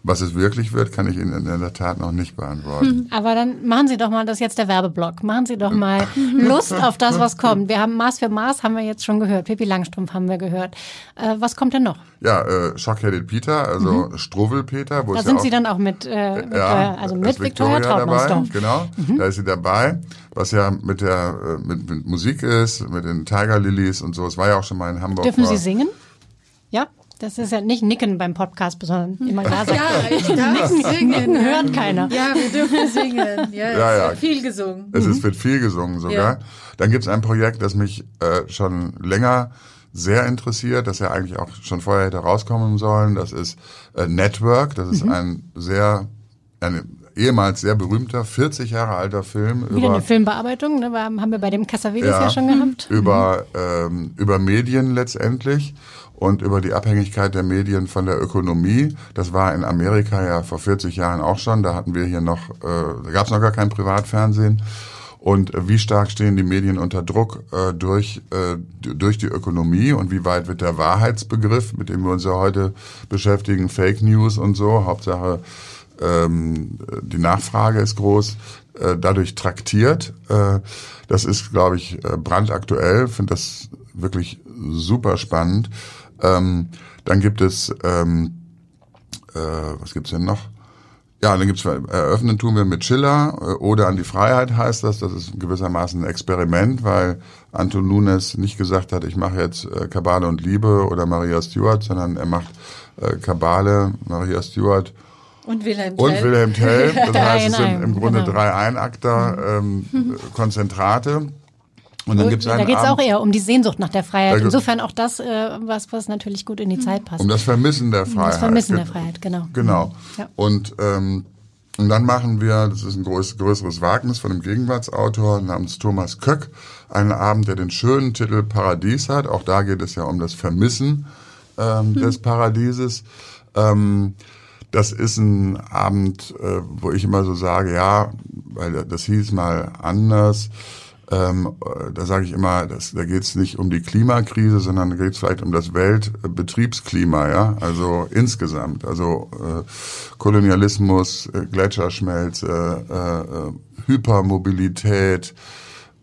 Was es wirklich wird, kann ich Ihnen in der Tat noch nicht beantworten. Hm, aber dann machen Sie doch mal, das ist jetzt der Werbeblock, machen Sie doch mal Lust auf das, was kommt. Wir haben Maß für Maß, haben wir jetzt schon gehört, Pippi Langstrumpf haben wir gehört. Äh, was kommt denn noch? Ja, äh, Shockheaded Peter, also mhm. Struwwelpeter. Da sind ja Sie dann auch mit, äh, mit ja, also mit Victoria, Victoria dabei, Genau, mhm. da ist sie dabei. Was ja mit der äh, mit, mit Musik ist, mit den Tiger Lilies und so. Es war ja auch schon mal in Hamburg. Dürfen Sie singen? Das ist ja nicht Nicken beim Podcast, sondern immer klar sagen. Ja, ich darf singen. Nicken hört keiner. Ja, wir dürfen singen. Ja, es ja, ja. wird viel gesungen. Es ist, wird viel gesungen sogar. Ja. Dann gibt es ein Projekt, das mich äh, schon länger sehr interessiert, das ja eigentlich auch schon vorher hätte rauskommen sollen. Das ist äh, Network. Das ist mhm. ein sehr, eine ehemals sehr berühmter, 40 Jahre alter Film. Wieder über, eine Filmbearbeitung, ne, haben wir bei dem Cassavetes ja, ja schon gehabt. Über, mhm. ähm, über Medien letztendlich und über die Abhängigkeit der Medien von der Ökonomie. Das war in Amerika ja vor 40 Jahren auch schon. Da hatten wir hier noch, äh, gab es noch gar kein Privatfernsehen. und wie stark stehen die Medien unter Druck äh, durch, äh, durch die Ökonomie und wie weit wird der Wahrheitsbegriff, mit dem wir uns ja heute beschäftigen, Fake News und so, Hauptsache ähm, die Nachfrage ist groß, äh, dadurch traktiert. Äh, das ist, glaube ich, äh, brandaktuell, finde das wirklich super spannend. Ähm, dann gibt es, ähm, äh, was gibt's denn noch? Ja, dann gibt's eröffnen tun wir mit Schiller äh, oder an die Freiheit heißt das. Das ist gewissermaßen ein Experiment, weil Anton Nunes nicht gesagt hat, ich mache jetzt äh, Kabale und Liebe oder Maria Stewart, sondern er macht äh, Kabale, Maria Stewart und Wilhelm Tell. Und Wilhelm Tell. Das heißt, es sind im Grunde genau. drei Einakter ähm, Konzentrate. Und dann gibt's da einen geht es auch eher um die Sehnsucht nach der Freiheit. Da Insofern auch das, äh, was, was natürlich gut in die Zeit passt. um das Vermissen der Freiheit. das Vermissen der Freiheit, genau. Genau. Ja. Und, ähm, und dann machen wir, das ist ein größ, größeres Wagnis von einem Gegenwartsautor namens Thomas Köck, einen Abend, der den schönen Titel Paradies hat. Auch da geht es ja um das Vermissen ähm, des Paradieses. Ähm, das ist ein Abend, äh, wo ich immer so sage, ja, weil das hieß mal anders. Ähm, äh, da sage ich immer, das, da geht es nicht um die Klimakrise, sondern da geht es vielleicht um das Weltbetriebsklima, ja, also insgesamt, also äh, Kolonialismus, äh, Gletscherschmelze, äh, äh, Hypermobilität,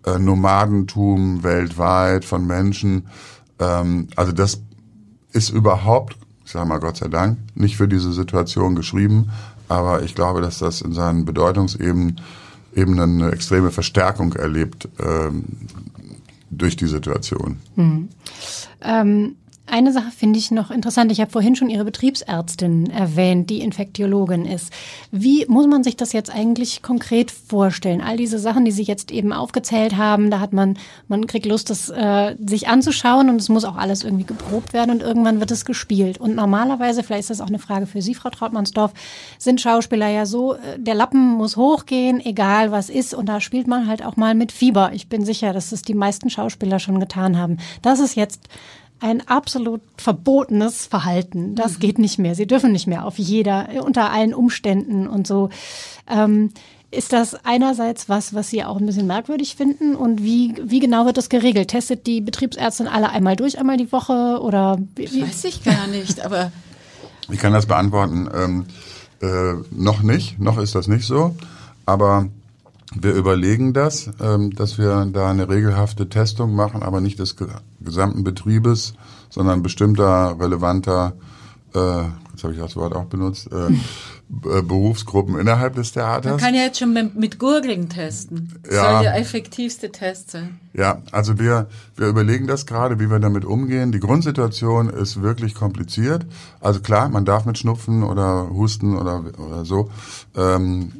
äh, Nomadentum weltweit von Menschen. Ähm, also das ist überhaupt, ich sage mal Gott sei Dank, nicht für diese Situation geschrieben, aber ich glaube, dass das in seinen Bedeutungsebenen eben eine extreme Verstärkung erlebt ähm, durch die Situation. Ähm, eine Sache finde ich noch interessant. Ich habe vorhin schon Ihre Betriebsärztin erwähnt, die Infektiologin ist. Wie muss man sich das jetzt eigentlich konkret vorstellen? All diese Sachen, die Sie jetzt eben aufgezählt haben, da hat man, man kriegt Lust, das äh, sich anzuschauen und es muss auch alles irgendwie geprobt werden und irgendwann wird es gespielt. Und normalerweise, vielleicht ist das auch eine Frage für Sie, Frau Trautmannsdorf, sind Schauspieler ja so, äh, der Lappen muss hochgehen, egal was ist und da spielt man halt auch mal mit Fieber. Ich bin sicher, dass es die meisten Schauspieler schon getan haben. Das ist jetzt ein absolut verbotenes Verhalten. Das geht nicht mehr. Sie dürfen nicht mehr auf jeder, unter allen Umständen und so. Ähm, ist das einerseits was, was Sie auch ein bisschen merkwürdig finden? Und wie, wie genau wird das geregelt? Testet die Betriebsärztin alle einmal durch, einmal die Woche? Oder wie? Weiß ich gar nicht, aber Ich kann das beantworten. Ähm, äh, noch nicht, noch ist das nicht so, aber wir überlegen das, ähm, dass wir da eine regelhafte Testung machen, aber nicht ge gesamten Betriebes, sondern bestimmter relevanter, äh, jetzt habe ich das Wort auch benutzt, äh, äh, Berufsgruppen innerhalb des man Theaters. kann ja jetzt schon mit, mit Gurgeln testen. Das Ja. soll der effektivste Test sein. Ja, also wir, wir überlegen das gerade, wie wir damit umgehen. Die Grundsituation ist wirklich kompliziert. Also klar, man darf mit Schnupfen oder Husten oder, oder so. Ähm,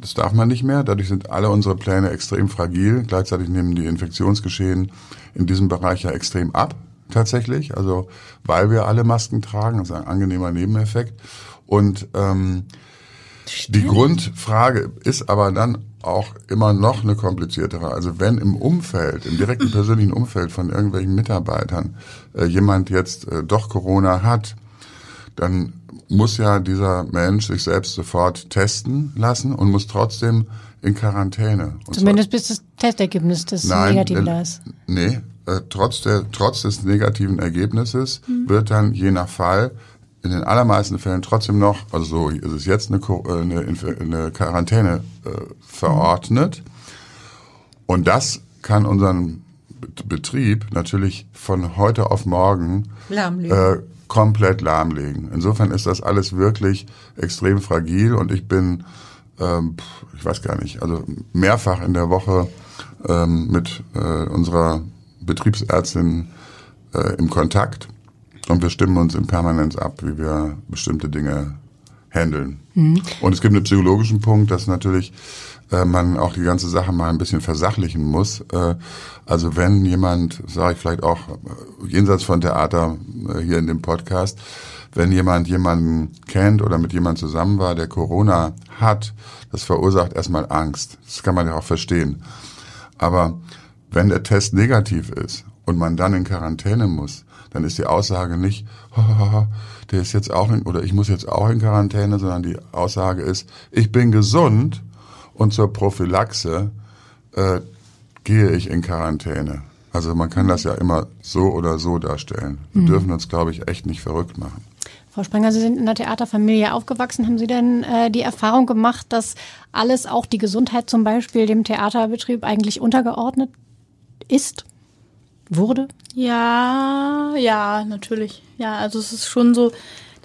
das darf man nicht mehr. Dadurch sind alle unsere Pläne extrem fragil. Gleichzeitig nehmen die Infektionsgeschehen in diesem Bereich ja extrem ab, tatsächlich. Also weil wir alle Masken tragen, das ist ein angenehmer Nebeneffekt. Und ähm, die Grundfrage ist aber dann auch immer noch eine kompliziertere. Also wenn im Umfeld, im direkten persönlichen Umfeld von irgendwelchen Mitarbeitern äh, jemand jetzt äh, doch Corona hat, dann muss ja dieser Mensch sich selbst sofort testen lassen und muss trotzdem in Quarantäne. Und Zumindest bis das Testergebnis das Negative äh, da ist. Nee, äh, trotz, der, trotz des negativen Ergebnisses wird dann je nach Fall in den allermeisten Fällen trotzdem noch, also so ist es jetzt eine, äh, eine, eine Quarantäne äh, verordnet. Und das kann unseren Bet- Betrieb natürlich von heute auf morgen Lahmlegen. äh, komplett lahmlegen. Insofern ist das alles wirklich extrem fragil und ich bin, ähm, ich weiß gar nicht, also mehrfach in der Woche ähm, mit äh, unserer Betriebsärztin äh, im Kontakt und wir stimmen uns in Permanenz ab, wie wir bestimmte Dinge handeln. Und es gibt einen psychologischen Punkt, dass natürlich äh, man auch die ganze Sache mal ein bisschen versachlichen muss. Äh, also wenn jemand, sage ich vielleicht auch äh, jenseits von Theater äh, hier in dem Podcast, wenn jemand jemanden kennt oder mit jemandem zusammen war, der Corona hat, das verursacht erstmal Angst. Das kann man ja auch verstehen. Aber wenn der Test negativ ist und man dann in Quarantäne muss, dann ist die Aussage nicht, der ist jetzt auch in, oder ich muss jetzt auch in Quarantäne, sondern die Aussage ist, ich bin gesund und zur Prophylaxe äh, gehe ich in Quarantäne. Also man kann das ja immer so oder so darstellen. Wir Mhm. dürfen uns, glaube ich, echt nicht verrückt machen. Frau Sprenger, Sie sind in einer Theaterfamilie aufgewachsen. Haben Sie denn äh, die Erfahrung gemacht, dass alles, auch die Gesundheit zum Beispiel, dem Theaterbetrieb eigentlich untergeordnet ist? Wurde? Ja, ja, natürlich. Ja, also es ist schon so,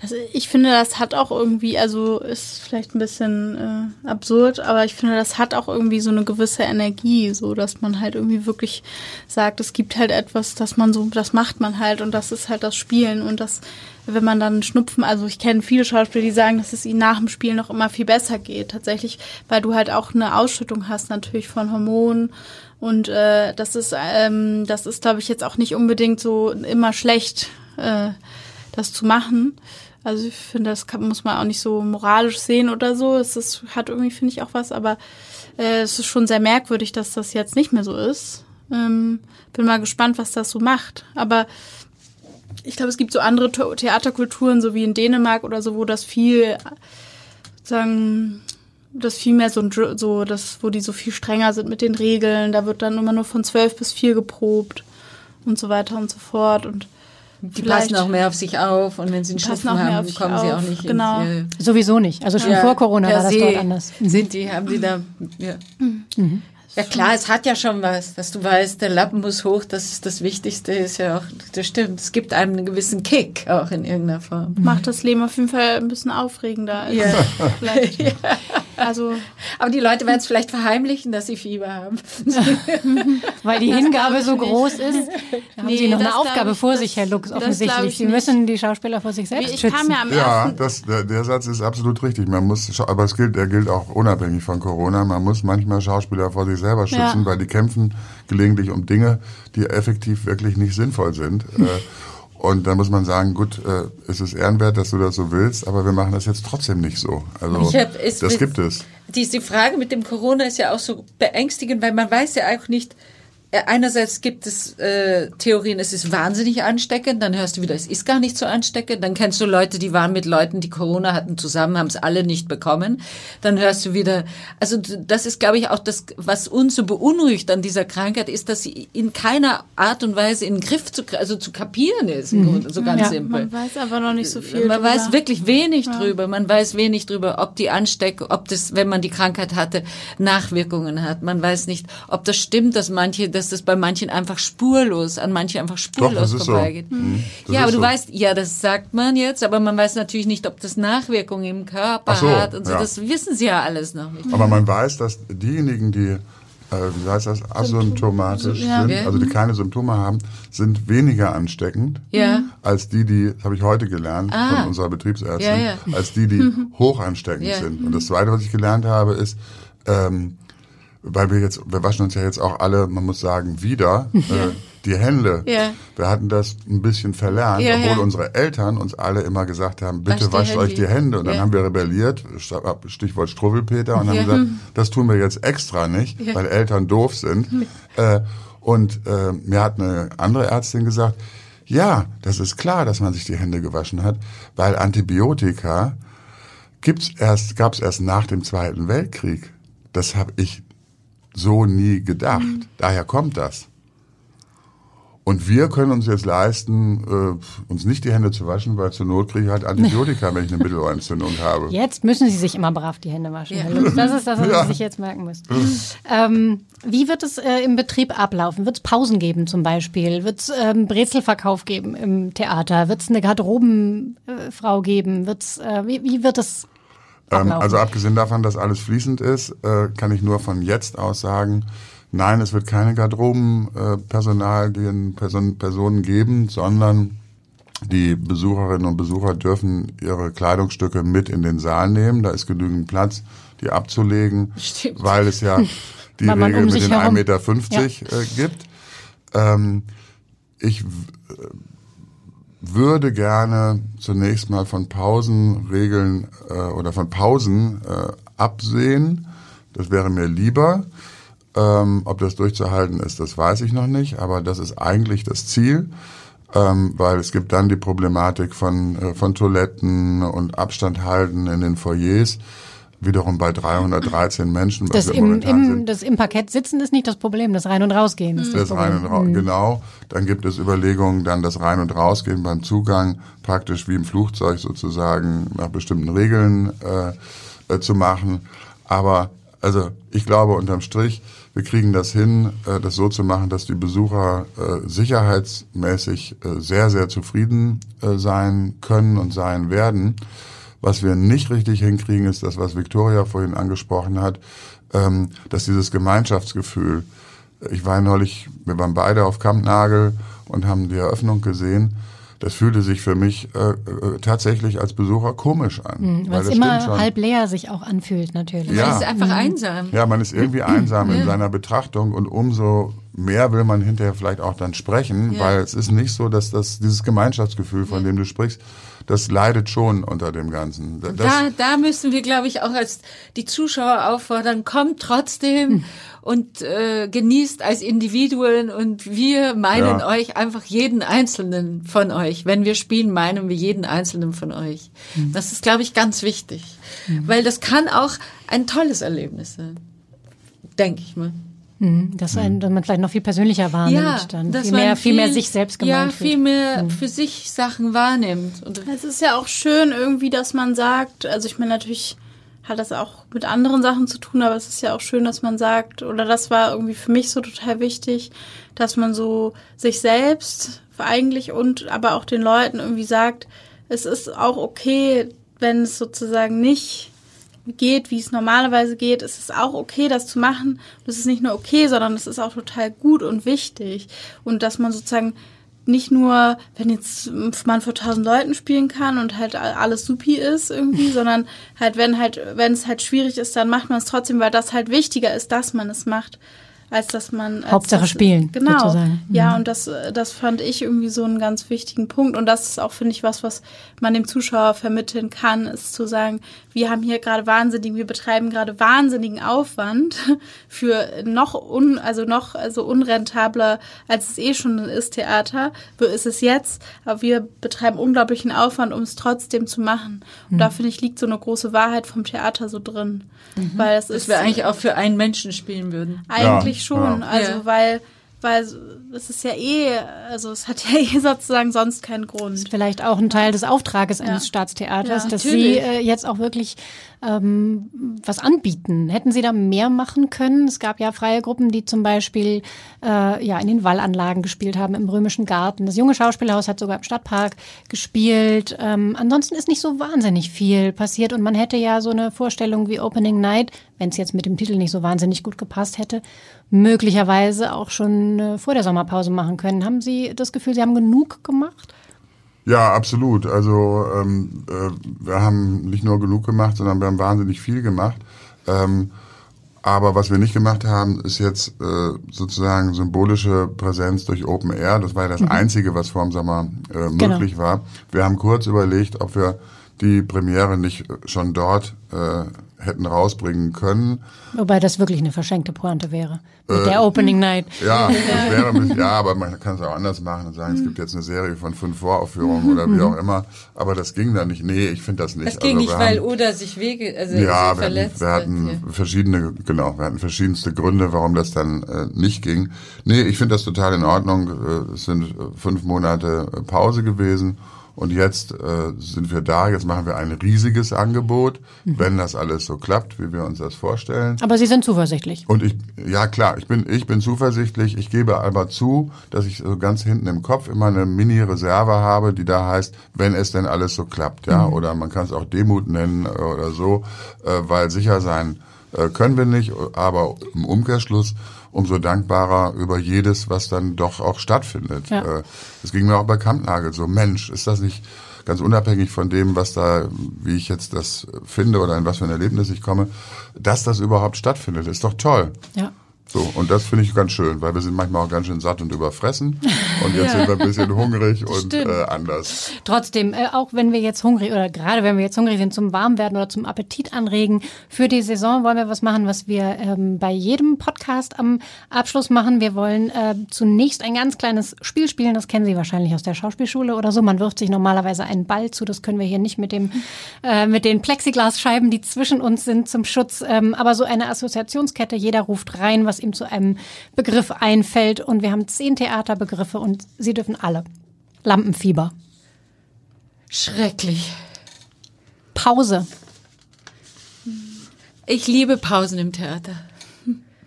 dass ich finde, das hat auch irgendwie, also ist vielleicht ein bisschen äh, absurd, aber ich finde, das hat auch irgendwie so eine gewisse Energie, so dass man halt irgendwie wirklich sagt, es gibt halt etwas, dass man so, das macht man halt und das ist halt das Spielen und das, wenn man dann Schnupfen, also ich kenne viele Schauspieler, die sagen, dass es ihnen nach dem Spiel noch immer viel besser geht, tatsächlich, weil du halt auch eine Ausschüttung hast natürlich von Hormonen und äh, das ist, ähm, das ist, glaube ich, jetzt auch nicht unbedingt so immer schlecht, äh, das zu machen. Also ich finde, das kann, muss man auch nicht so moralisch sehen oder so. Es ist, hat irgendwie, finde ich, auch was, aber äh, es ist schon sehr merkwürdig, dass das jetzt nicht mehr so ist. Ähm, bin mal gespannt, was das so macht. Aber ich glaube, es gibt so andere The- Theaterkulturen, so wie in Dänemark oder so, wo das viel, sagen, das viel mehr so, so das, wo die so viel strenger sind mit den Regeln. Da wird dann immer nur von zwölf bis vier geprobt und so weiter und so fort. Und Die vielleicht- passen auch mehr auf sich auf und wenn sie einen Schnupfen haben, auf kommen sie auch auf, nicht genau. ins äh, Sowieso nicht. Also schon Ja, vor Corona war das dort anders. Sind die, haben die da, ja. Ja klar, es hat ja schon was, dass du weißt, der Lappen muss hoch, das ist das Wichtigste, ist ja auch, das stimmt. Es gibt einem einen gewissen Kick auch in irgendeiner Form. macht das Leben auf jeden Fall ein bisschen aufregender. Ja. Vielleicht. Also Aber die Leute werden es vielleicht verheimlichen, dass sie Fieber haben. Weil die Hingabe so groß ist. Da haben Nee, Sie noch eine Aufgabe ich- vor das- sich, Herr Lux, offensichtlich. ich Sie nicht. müssen die Schauspieler vor sich selbst ich schützen. kam ja am Ja, das, der, der Satz ist absolut richtig. Man muss, aber es gilt, der gilt auch unabhängig von Corona. Man muss manchmal Schauspieler vor sich selber schützen, Ja. weil die kämpfen gelegentlich um Dinge, die effektiv wirklich nicht sinnvoll sind. Und da muss man sagen, gut, äh, es ist ehrenwert, dass du das so willst, aber wir machen das jetzt trotzdem nicht so. Also hab- das gibt es. Diese Frage mit dem Corona ist ja auch so beängstigend, weil man weiß ja auch nicht, einerseits gibt es äh, Theorien, es ist wahnsinnig ansteckend, dann hörst du wieder, es ist gar nicht so ansteckend, dann kennst du Leute, die waren mit Leuten, die Corona hatten zusammen, haben es alle nicht bekommen, dann hörst du wieder, also das ist, glaube ich, auch das, was uns so beunruhigt an dieser Krankheit, ist, dass sie in keiner Art und Weise in den Griff zu, also zu kapieren ist, Grunde, so ganz Ja. simpel. Man weiß aber noch nicht so viel. Man weiß drüber. wirklich wenig drüber. Man weiß wenig drüber, ob die Ansteckung, ob das, wenn man die Krankheit hatte, Nachwirkungen hat. Man weiß nicht, ob das stimmt, dass manche, dass das bei manchen einfach spurlos, an manchen einfach spurlos das ist so. vorbeigeht. Mhm. Ja, aber du so. weißt, ja, das sagt man jetzt, aber man weiß natürlich nicht, ob das Nachwirkungen im Körper so, hat und so. ja. Das wissen sie ja alles noch nicht. Aber man weiß, dass diejenigen, die, äh, wie heißt das, asymptomatisch Ja. sind, also die keine Symptome haben, sind weniger ansteckend Ja. als die, die, das habe ich heute gelernt Ah. von unserer Betriebsärztin, Ja, ja. als die, die hoch ansteckend Ja. sind. Und das Zweite, was ich gelernt habe, ist, ähm, weil wir jetzt, wir waschen uns ja jetzt auch alle, man muss sagen, wieder äh, die Hände. Ja. Wir hatten das ein bisschen verlernt, Ja, obwohl ja. unsere Eltern uns alle immer gesagt haben, bitte Wascht euch die Hände. Und dann haben wir rebelliert, Stichwort Struwwelpeter, und haben gesagt, das tun wir jetzt extra nicht, weil Eltern doof sind. Äh, und äh, mir hat eine andere Ärztin gesagt, ja, das ist klar, dass man sich die Hände gewaschen hat, weil Antibiotika gibt's erst, gab's erst nach dem Zweiten Weltkrieg. Das habe ich so nie gedacht. Daher kommt das. Und wir können uns jetzt leisten, äh, uns nicht die Hände zu waschen, weil zur Not kriege ich halt Antibiotika, wenn ich eine Mittelohrentzündung habe. Jetzt müssen Sie sich immer brav die Hände waschen. Ja. Das ist das, was Ja. Sie sich jetzt merken müssen. ähm, wie wird es äh, im Betrieb ablaufen? Wird es Pausen geben zum Beispiel? Wird es ähm, Brezelverkauf geben im Theater? Wird es eine Garderobenfrau geben? Wird's, äh, wie, wie wird es Ähm, also abgesehen davon, dass alles fließend ist, äh, kann ich nur von jetzt aus sagen, nein, es wird keine Garderobenpersonal, den Person, Personen geben, sondern die Besucherinnen und Besucher dürfen ihre Kleidungsstücke mit in den Saal nehmen. Da ist genügend Platz, die abzulegen, Stimmt. weil es ja die Regel um mit den 1,50 herum- Meter äh, gibt. Ähm, ich w- würde gerne zunächst mal von Pausenregeln äh, oder von Pausen äh, absehen. Das wäre mir lieber. Ähm, ob das durchzuhalten ist, das weiß ich noch nicht, aber das ist eigentlich das Ziel, ähm, weil es gibt dann die Problematik von, äh, von Toiletten und Abstand halten in den Foyers. Wiederum bei 313 Menschen. Das im, im, das im Parkett sitzen ist nicht das Problem, das Rein- und Rausgehen ist das, das Rein und Raus, Mhm. genau. Dann gibt es Überlegungen, dann das Rein- und Rausgehen beim Zugang praktisch wie im Flugzeug sozusagen nach bestimmten Regeln äh, äh, zu machen. Aber also ich glaube unterm Strich, wir kriegen das hin, äh, das so zu machen, dass die Besucher äh, sicherheitsmäßig äh, sehr, sehr zufrieden äh, sein können und sein werden. Was wir nicht richtig hinkriegen, ist das, was Victoria vorhin angesprochen hat, ähm, dass dieses Gemeinschaftsgefühl, ich war neulich, wir waren beide auf Kampnagel und haben die Eröffnung gesehen. Das fühlte sich für mich äh, äh, tatsächlich als Besucher komisch an. Mhm, Weil es das immer schon. halb leer sich auch anfühlt, natürlich. Ja. Das ist einfach einsam. Ja, man ist irgendwie einsam in seiner Betrachtung und umso mehr will man hinterher vielleicht auch dann sprechen, Ja. weil es ist nicht so, dass das dieses Gemeinschaftsgefühl, von dem du sprichst, das leidet schon unter dem Ganzen. Das, Da, da müssen wir, glaube ich, auch als die Zuschauer auffordern, kommt trotzdem und äh, genießt als Individuen und wir meinen Ja. euch einfach jeden einzelnen von euch. Wenn wir spielen, meinen wir jeden einzelnen von euch. Das ist, glaube ich, ganz wichtig, weil das kann auch ein tolles Erlebnis sein, denke ich mal. Mhm, Dass, ein, dass man vielleicht noch viel persönlicher wahrnimmt, dann dass viel man mehr, viel mehr sich selbst Ja, gemeint viel fühlt. mehr für sich Sachen wahrnimmt. Und Es ist ja auch schön irgendwie, dass man sagt, also ich meine natürlich hat das auch mit anderen Sachen zu tun, aber es ist ja auch schön, dass man sagt, oder das war irgendwie für mich so total wichtig, dass man so sich selbst eigentlich und aber auch den Leuten irgendwie sagt, es ist auch okay, wenn es sozusagen nicht geht, wie es normalerweise geht, es ist auch okay, das zu machen. Das ist nicht nur okay, sondern es ist auch total gut und wichtig. Und dass man sozusagen nicht nur, wenn jetzt man vor tausend Leuten spielen kann und halt alles supi ist irgendwie, sondern halt, wenn halt, wenn es halt schwierig ist, dann macht man es trotzdem, weil das halt wichtiger ist, dass man es macht, als dass man als Hauptsache das, spielen, Genau. sozusagen. Ja, und das, das fand ich irgendwie so einen ganz wichtigen Punkt. Und das ist auch, finde ich, was, was man dem Zuschauer vermitteln kann, ist zu sagen, wir haben hier gerade wahnsinnig, wir betreiben gerade wahnsinnigen Aufwand für noch un, also noch also unrentabler, als es eh schon ist, Theater, so ist es jetzt. Aber wir betreiben unglaublichen Aufwand, um es trotzdem zu machen. Und da finde ich, liegt so eine große Wahrheit vom Theater so drin. Weil es dass ist wir eigentlich auch für einen Menschen spielen würden. eigentlich Ja, schon. ja. Also weil, weil es ist ja eh, also es hat ja eh sozusagen sonst keinen Grund. Vielleicht auch ein Teil des Auftrages eines Ja. Staatstheaters, Ja, dass natürlich. Sie äh, jetzt auch wirklich ähm, was anbieten. Hätten Sie da mehr machen können? Es gab ja freie Gruppen, die zum Beispiel äh, ja in den Wallanlagen gespielt haben, im Römischen Garten. Das junge Schauspielhaus hat sogar im Stadtpark gespielt. Ähm, ansonsten ist nicht so wahnsinnig viel passiert und man hätte ja so eine Vorstellung wie Opening Night, wenn es jetzt mit dem Titel nicht so wahnsinnig gut gepasst hätte, möglicherweise auch schon äh, vor der Sommerpause machen können. Haben Sie das Gefühl, Sie haben genug gemacht? Ja, absolut. Also ähm, äh, wir haben nicht nur genug gemacht, sondern wir haben wahnsinnig viel gemacht. Ähm, aber was wir nicht gemacht haben, ist jetzt äh, sozusagen symbolische Präsenz durch Open Air. Das war ja das Einzige, was vor dem Sommer äh, möglich war. Wir haben kurz überlegt, ob wir die Premiere nicht schon dort äh, hätten rausbringen können. Wobei das wirklich eine verschenkte Pointe wäre. Mit Äh, der Opening Night. Ja, das wäre ja, aber man kann es auch anders machen und sagen, es gibt jetzt eine Serie von fünf Voraufführungen oder wie auch immer. Aber das ging dann nicht. Nee, ich finde das nicht. Das ging Also nicht, weil haben- Oda sich wege, also ja, sich wir hatten, verletzt wir hatten hat. verschiedene, genau, wir hatten verschiedenste Gründe, warum das dann äh, nicht ging. Nee, ich finde das total in Ordnung. Äh, Es sind äh, fünf Monate äh, Pause gewesen und jetzt äh, sind wir da. Jetzt machen wir ein riesiges Angebot, Mhm. wenn das alles so klappt, wie wir uns das vorstellen. Aber Sie sind zuversichtlich. Und ich, ja klar, ich bin, ich bin zuversichtlich. Ich gebe aber zu, dass ich so ganz hinten im Kopf immer eine Mini-Reserve habe, die da heißt, wenn es denn alles so klappt, ja. Oder man kann es auch Demut nennen äh, oder so, äh, weil sicher sein äh, können wir nicht. Aber im Umkehrschluss umso dankbarer über jedes, was dann doch auch stattfindet. Ja. Äh, Das ging mir auch bei Kampnagel so. Mensch, ist das nicht ganz unabhängig von dem, was da, wie ich jetzt das finde oder in was für ein Erlebnis ich komme, dass das überhaupt stattfindet, ist doch toll. Ja. So, und das finde ich ganz schön, weil wir sind manchmal auch ganz schön satt und überfressen. Und jetzt sind wir ein bisschen hungrig und äh, anders. Trotzdem, äh, auch wenn wir jetzt hungrig oder gerade wenn wir jetzt hungrig sind zum Warmwerden oder zum Appetit anregen, für die Saison wollen wir was machen, was wir ähm, bei jedem Podcast am Abschluss machen. Wir wollen äh, zunächst ein ganz kleines Spiel spielen, das kennen Sie wahrscheinlich aus der Schauspielschule oder so. Man wirft sich normalerweise einen Ball zu, das können wir hier nicht mit dem äh, mit den Plexiglasscheiben, die zwischen uns sind zum Schutz, ähm, aber so eine Assoziationskette, jeder ruft rein, was ihm zu einem Begriff einfällt. Und wir haben zehn Theaterbegriffe und Sie dürfen alle. Lampenfieber. Schrecklich. Pause. Ich liebe Pausen im Theater.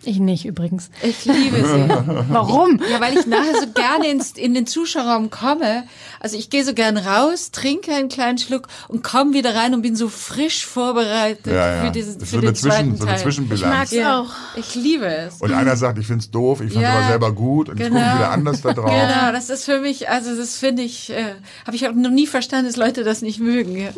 Ich nicht übrigens. Ich liebe sie. Warum? Ja, weil ich nachher so gerne ins, in den Zuschauerraum komme. Also ich gehe so gern raus, trinke einen kleinen Schluck und komme wieder rein und bin so frisch vorbereitet Ja, ja. für, diesen, Das ist für so den eine, Zwischen, zweiten so eine Teil. Zwischenbilanz. Ich ja, auch. ich liebe es. Und einer sagt, ich find's doof, ich fand's Ja, aber selber gut und ich genau. gucke wieder anders da drauf. Genau, das ist für mich, also das finde ich, äh, habe ich auch noch nie verstanden, dass Leute das nicht mögen. Ja.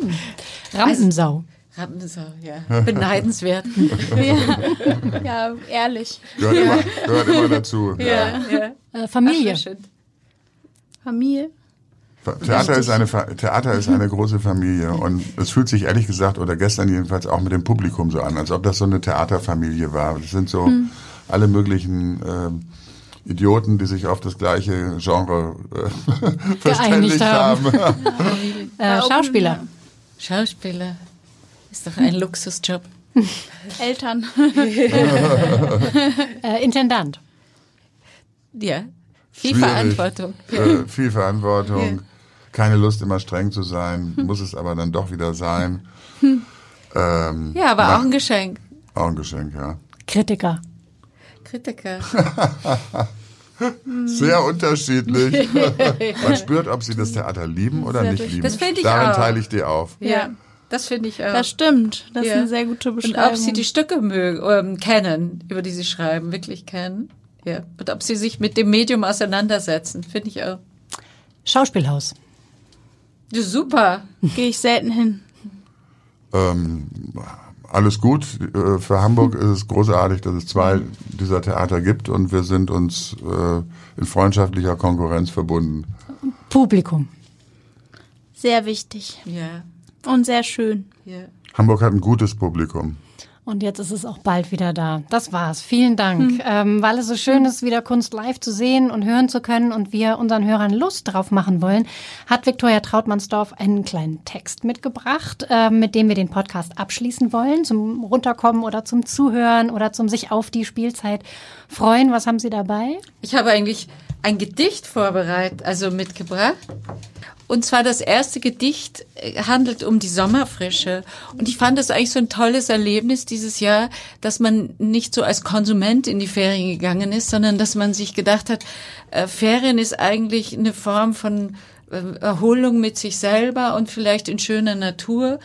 Rampensau. Rampensau, ja. Beneidenswert. Ja, ja ehrlich. Gehört, immer, gehört immer dazu. ja, ja. Äh, Familie. Ach, schön. Familie. Theater ist, eine, Theater ist eine große Familie und es fühlt sich ehrlich gesagt oder gestern jedenfalls auch mit dem Publikum so an, als ob das so eine Theaterfamilie war. Das sind so alle möglichen ähm, Idioten, die sich auf das gleiche Genre äh, verständigt haben. haben. Äh, Schauspieler. Schauspieler ist doch ein Luxusjob. Eltern. Äh, Intendant. Ja. Viel Schwierig. Verantwortung. Äh, viel Verantwortung, keine Lust immer streng zu sein, muss es aber dann doch wieder sein. Ähm, Ja, aber na, auch ein Geschenk. auch ein Geschenk, ja. Kritiker. Kritiker. Sehr unterschiedlich. Man spürt, ob sie das Theater lieben oder Sehr nicht lieben. Das finde ich Darin auch. teile ich dir auf. Ja, das finde ich auch. Das stimmt. Das ist Ja. eine sehr gute Und Beschreibung. ob sie die Stücke mögen, ähm, kennen, über die sie schreiben, wirklich kennen. Ja. Und ob sie sich mit dem Medium auseinandersetzen, finde ich auch. Schauspielhaus. Ja, super. Gehe ich selten hin. Ähm, alles gut. Äh, Für Hamburg ist es großartig, dass es zwei dieser Theater gibt und wir sind uns äh, in freundschaftlicher Konkurrenz verbunden. Publikum. Sehr wichtig. Ja. Und sehr schön. ja. Hamburg hat ein gutes Publikum. Und jetzt ist es auch bald wieder da. Das war's. Vielen Dank. Ähm, weil es so schön ist, wieder Kunst live zu sehen und hören zu können und wir unseren Hörern Lust drauf machen wollen, hat Viktoria Trautmannsdorf einen kleinen Text mitgebracht, äh, mit dem wir den Podcast abschließen wollen, zum Runterkommen oder zum Zuhören oder zum sich auf die Spielzeit freuen. Was haben Sie dabei? Ich habe eigentlich ein Gedicht vorbereitet, also mitgebracht. Und zwar das erste Gedicht äh, handelt um die Sommerfrische. Und ich fand das eigentlich so ein tolles Erlebnis dieses Jahr, dass man nicht so als Konsument in die Ferien gegangen ist, sondern dass man sich gedacht hat, äh, Ferien ist eigentlich eine Form von äh, Erholung mit sich selber und vielleicht in schöner Natur.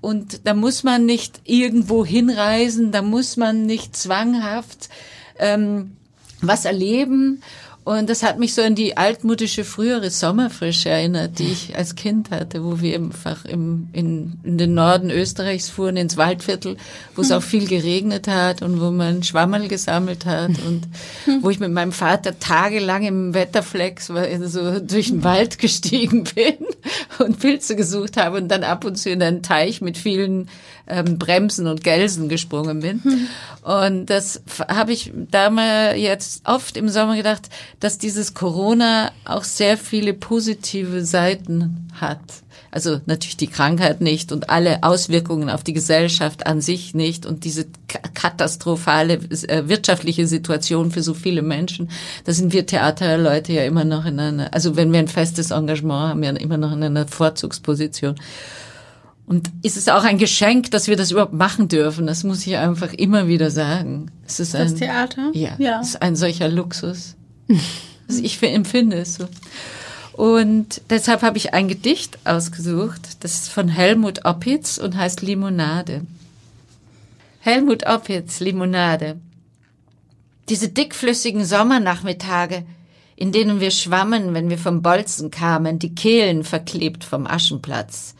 Und da muss man nicht irgendwo hinreisen, da muss man nicht zwanghaft ähm, was erleben. Und das hat mich so an die altmodische frühere Sommerfrische erinnert, die ich als Kind hatte, wo wir einfach im, in, in den Norden Österreichs fuhren, ins Waldviertel, wo es auch viel geregnet hat und wo man Schwammerl gesammelt hat und wo ich mit meinem Vater tagelang im Wetterflex so durch den Wald gestiegen bin und Pilze gesucht habe und dann ab und zu in einen Teich mit vielen ähm, Bremsen und Gelsen gesprungen bin. Und das habe ich damals jetzt oft im Sommer gedacht, dass dieses Corona auch sehr viele positive Seiten hat. Also natürlich die Krankheit nicht und alle Auswirkungen auf die Gesellschaft an sich nicht und diese ka- katastrophale äh, wirtschaftliche Situation für so viele Menschen. Da sind wir Theaterleute ja immer noch in einer, also wenn wir ein festes Engagement haben, ja immer noch in einer Vorzugsposition. Und ist es auch ein Geschenk, dass wir das überhaupt machen dürfen? Das muss ich einfach immer wieder sagen. Es ist Das ein, Theater? Ja, Ja. es ist ein solcher Luxus. Also ich fi- empfinde es so. Und deshalb habe ich ein Gedicht ausgesucht. Das ist von Helmut Oppitz und heißt Limonade. Helmut Oppitz, Limonade. Diese dickflüssigen Sommernachmittage, in denen wir schwammen, wenn wir vom Bolzen kamen, die Kehlen verklebt vom Aschenplatz.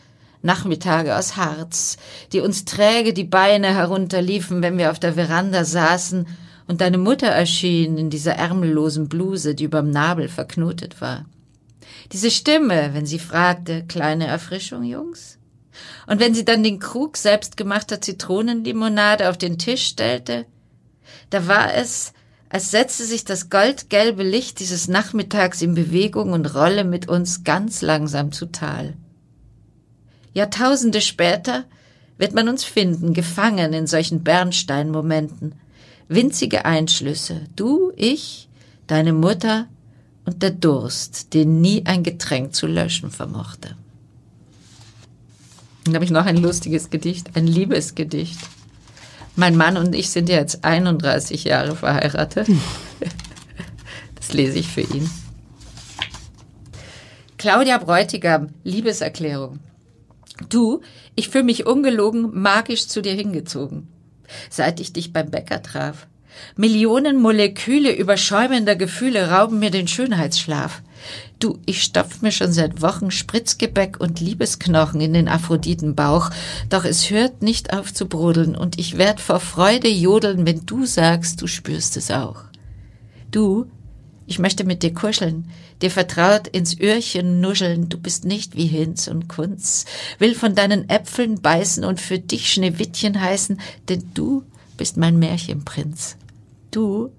Nachmittage aus Harz, die uns träge die Beine herunterliefen, wenn wir auf der Veranda saßen Und deine Mutter erschien in dieser ärmellosen Bluse, die überm Nabel verknotet war. Diese Stimme, wenn sie fragte, kleine Erfrischung, Jungs? Und wenn sie dann den Krug selbstgemachter Zitronenlimonade auf den Tisch stellte, da war es, als setze sich das goldgelbe Licht dieses Nachmittags in Bewegung und rolle mit uns ganz langsam zu Tal. Jahrtausende später wird man uns finden, gefangen in solchen Bernsteinmomenten. Winzige Einschlüsse. Du, ich, deine Mutter und der Durst, den nie ein Getränk zu löschen vermochte. Dann habe ich noch ein lustiges Gedicht, ein Liebesgedicht. Mein Mann und ich sind jetzt 31 Jahre verheiratet. Das lese ich für ihn. Claudia Bräutigam, Liebeserklärung. Du, ich fühle mich ungelogen magisch zu dir hingezogen. Seit ich dich beim Bäcker traf. Millionen Moleküle überschäumender Gefühle rauben mir den Schönheitsschlaf. Du, ich stopf mir schon seit Wochen Spritzgebäck und Liebesknochen in den Aphroditenbauch, doch es hört nicht auf zu brodeln und ich werd vor Freude jodeln, wenn du sagst, du spürst es auch. Du, ich möchte mit dir kuscheln, dir vertraut ins Öhrchen nuscheln, du bist nicht wie Hinz und Kunz, will von deinen Äpfeln beißen und für dich Schneewittchen heißen, denn du bist mein Märchenprinz. Du,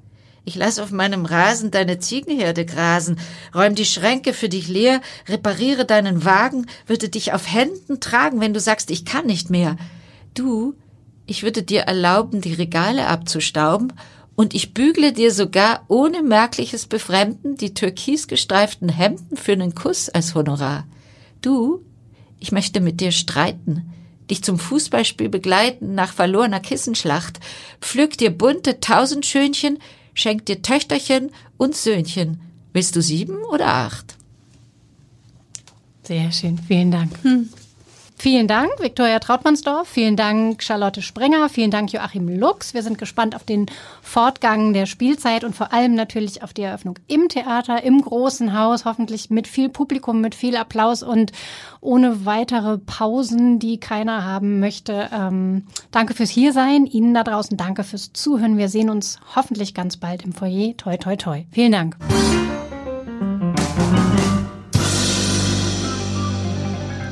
ich lass auf meinem Rasen deine Ziegenherde grasen, räum die Schränke für dich leer, repariere deinen Wagen, würde dich auf Händen tragen, wenn du sagst, ich kann nicht mehr. Du, ich würde dir erlauben, die Regale abzustauben, und ich bügle dir sogar ohne merkliches Befremden die türkisgestreiften Hemden für einen Kuss als Honorar. Du, ich möchte mit dir streiten, dich zum Fußballspiel begleiten nach verlorener Kissenschlacht, pflück dir bunte Tausendschönchen, schenkt dir Töchterchen und Söhnchen. Willst du sieben oder acht? Sehr schön, vielen Dank. Hm. Vielen Dank, Viktoria Trautmannsdorf. Vielen Dank, Charlotte Sprenger. Vielen Dank, Joachim Lux. Wir sind gespannt auf den Fortgang der Spielzeit und vor allem natürlich auf die Eröffnung im Theater, im großen Haus, hoffentlich mit viel Publikum, mit viel Applaus und ohne weitere Pausen, die keiner haben möchte. Ähm, danke fürs Hiersein. Ihnen da draußen danke fürs Zuhören. Wir sehen uns hoffentlich ganz bald im Foyer. Toi, toi, toi. Vielen Dank.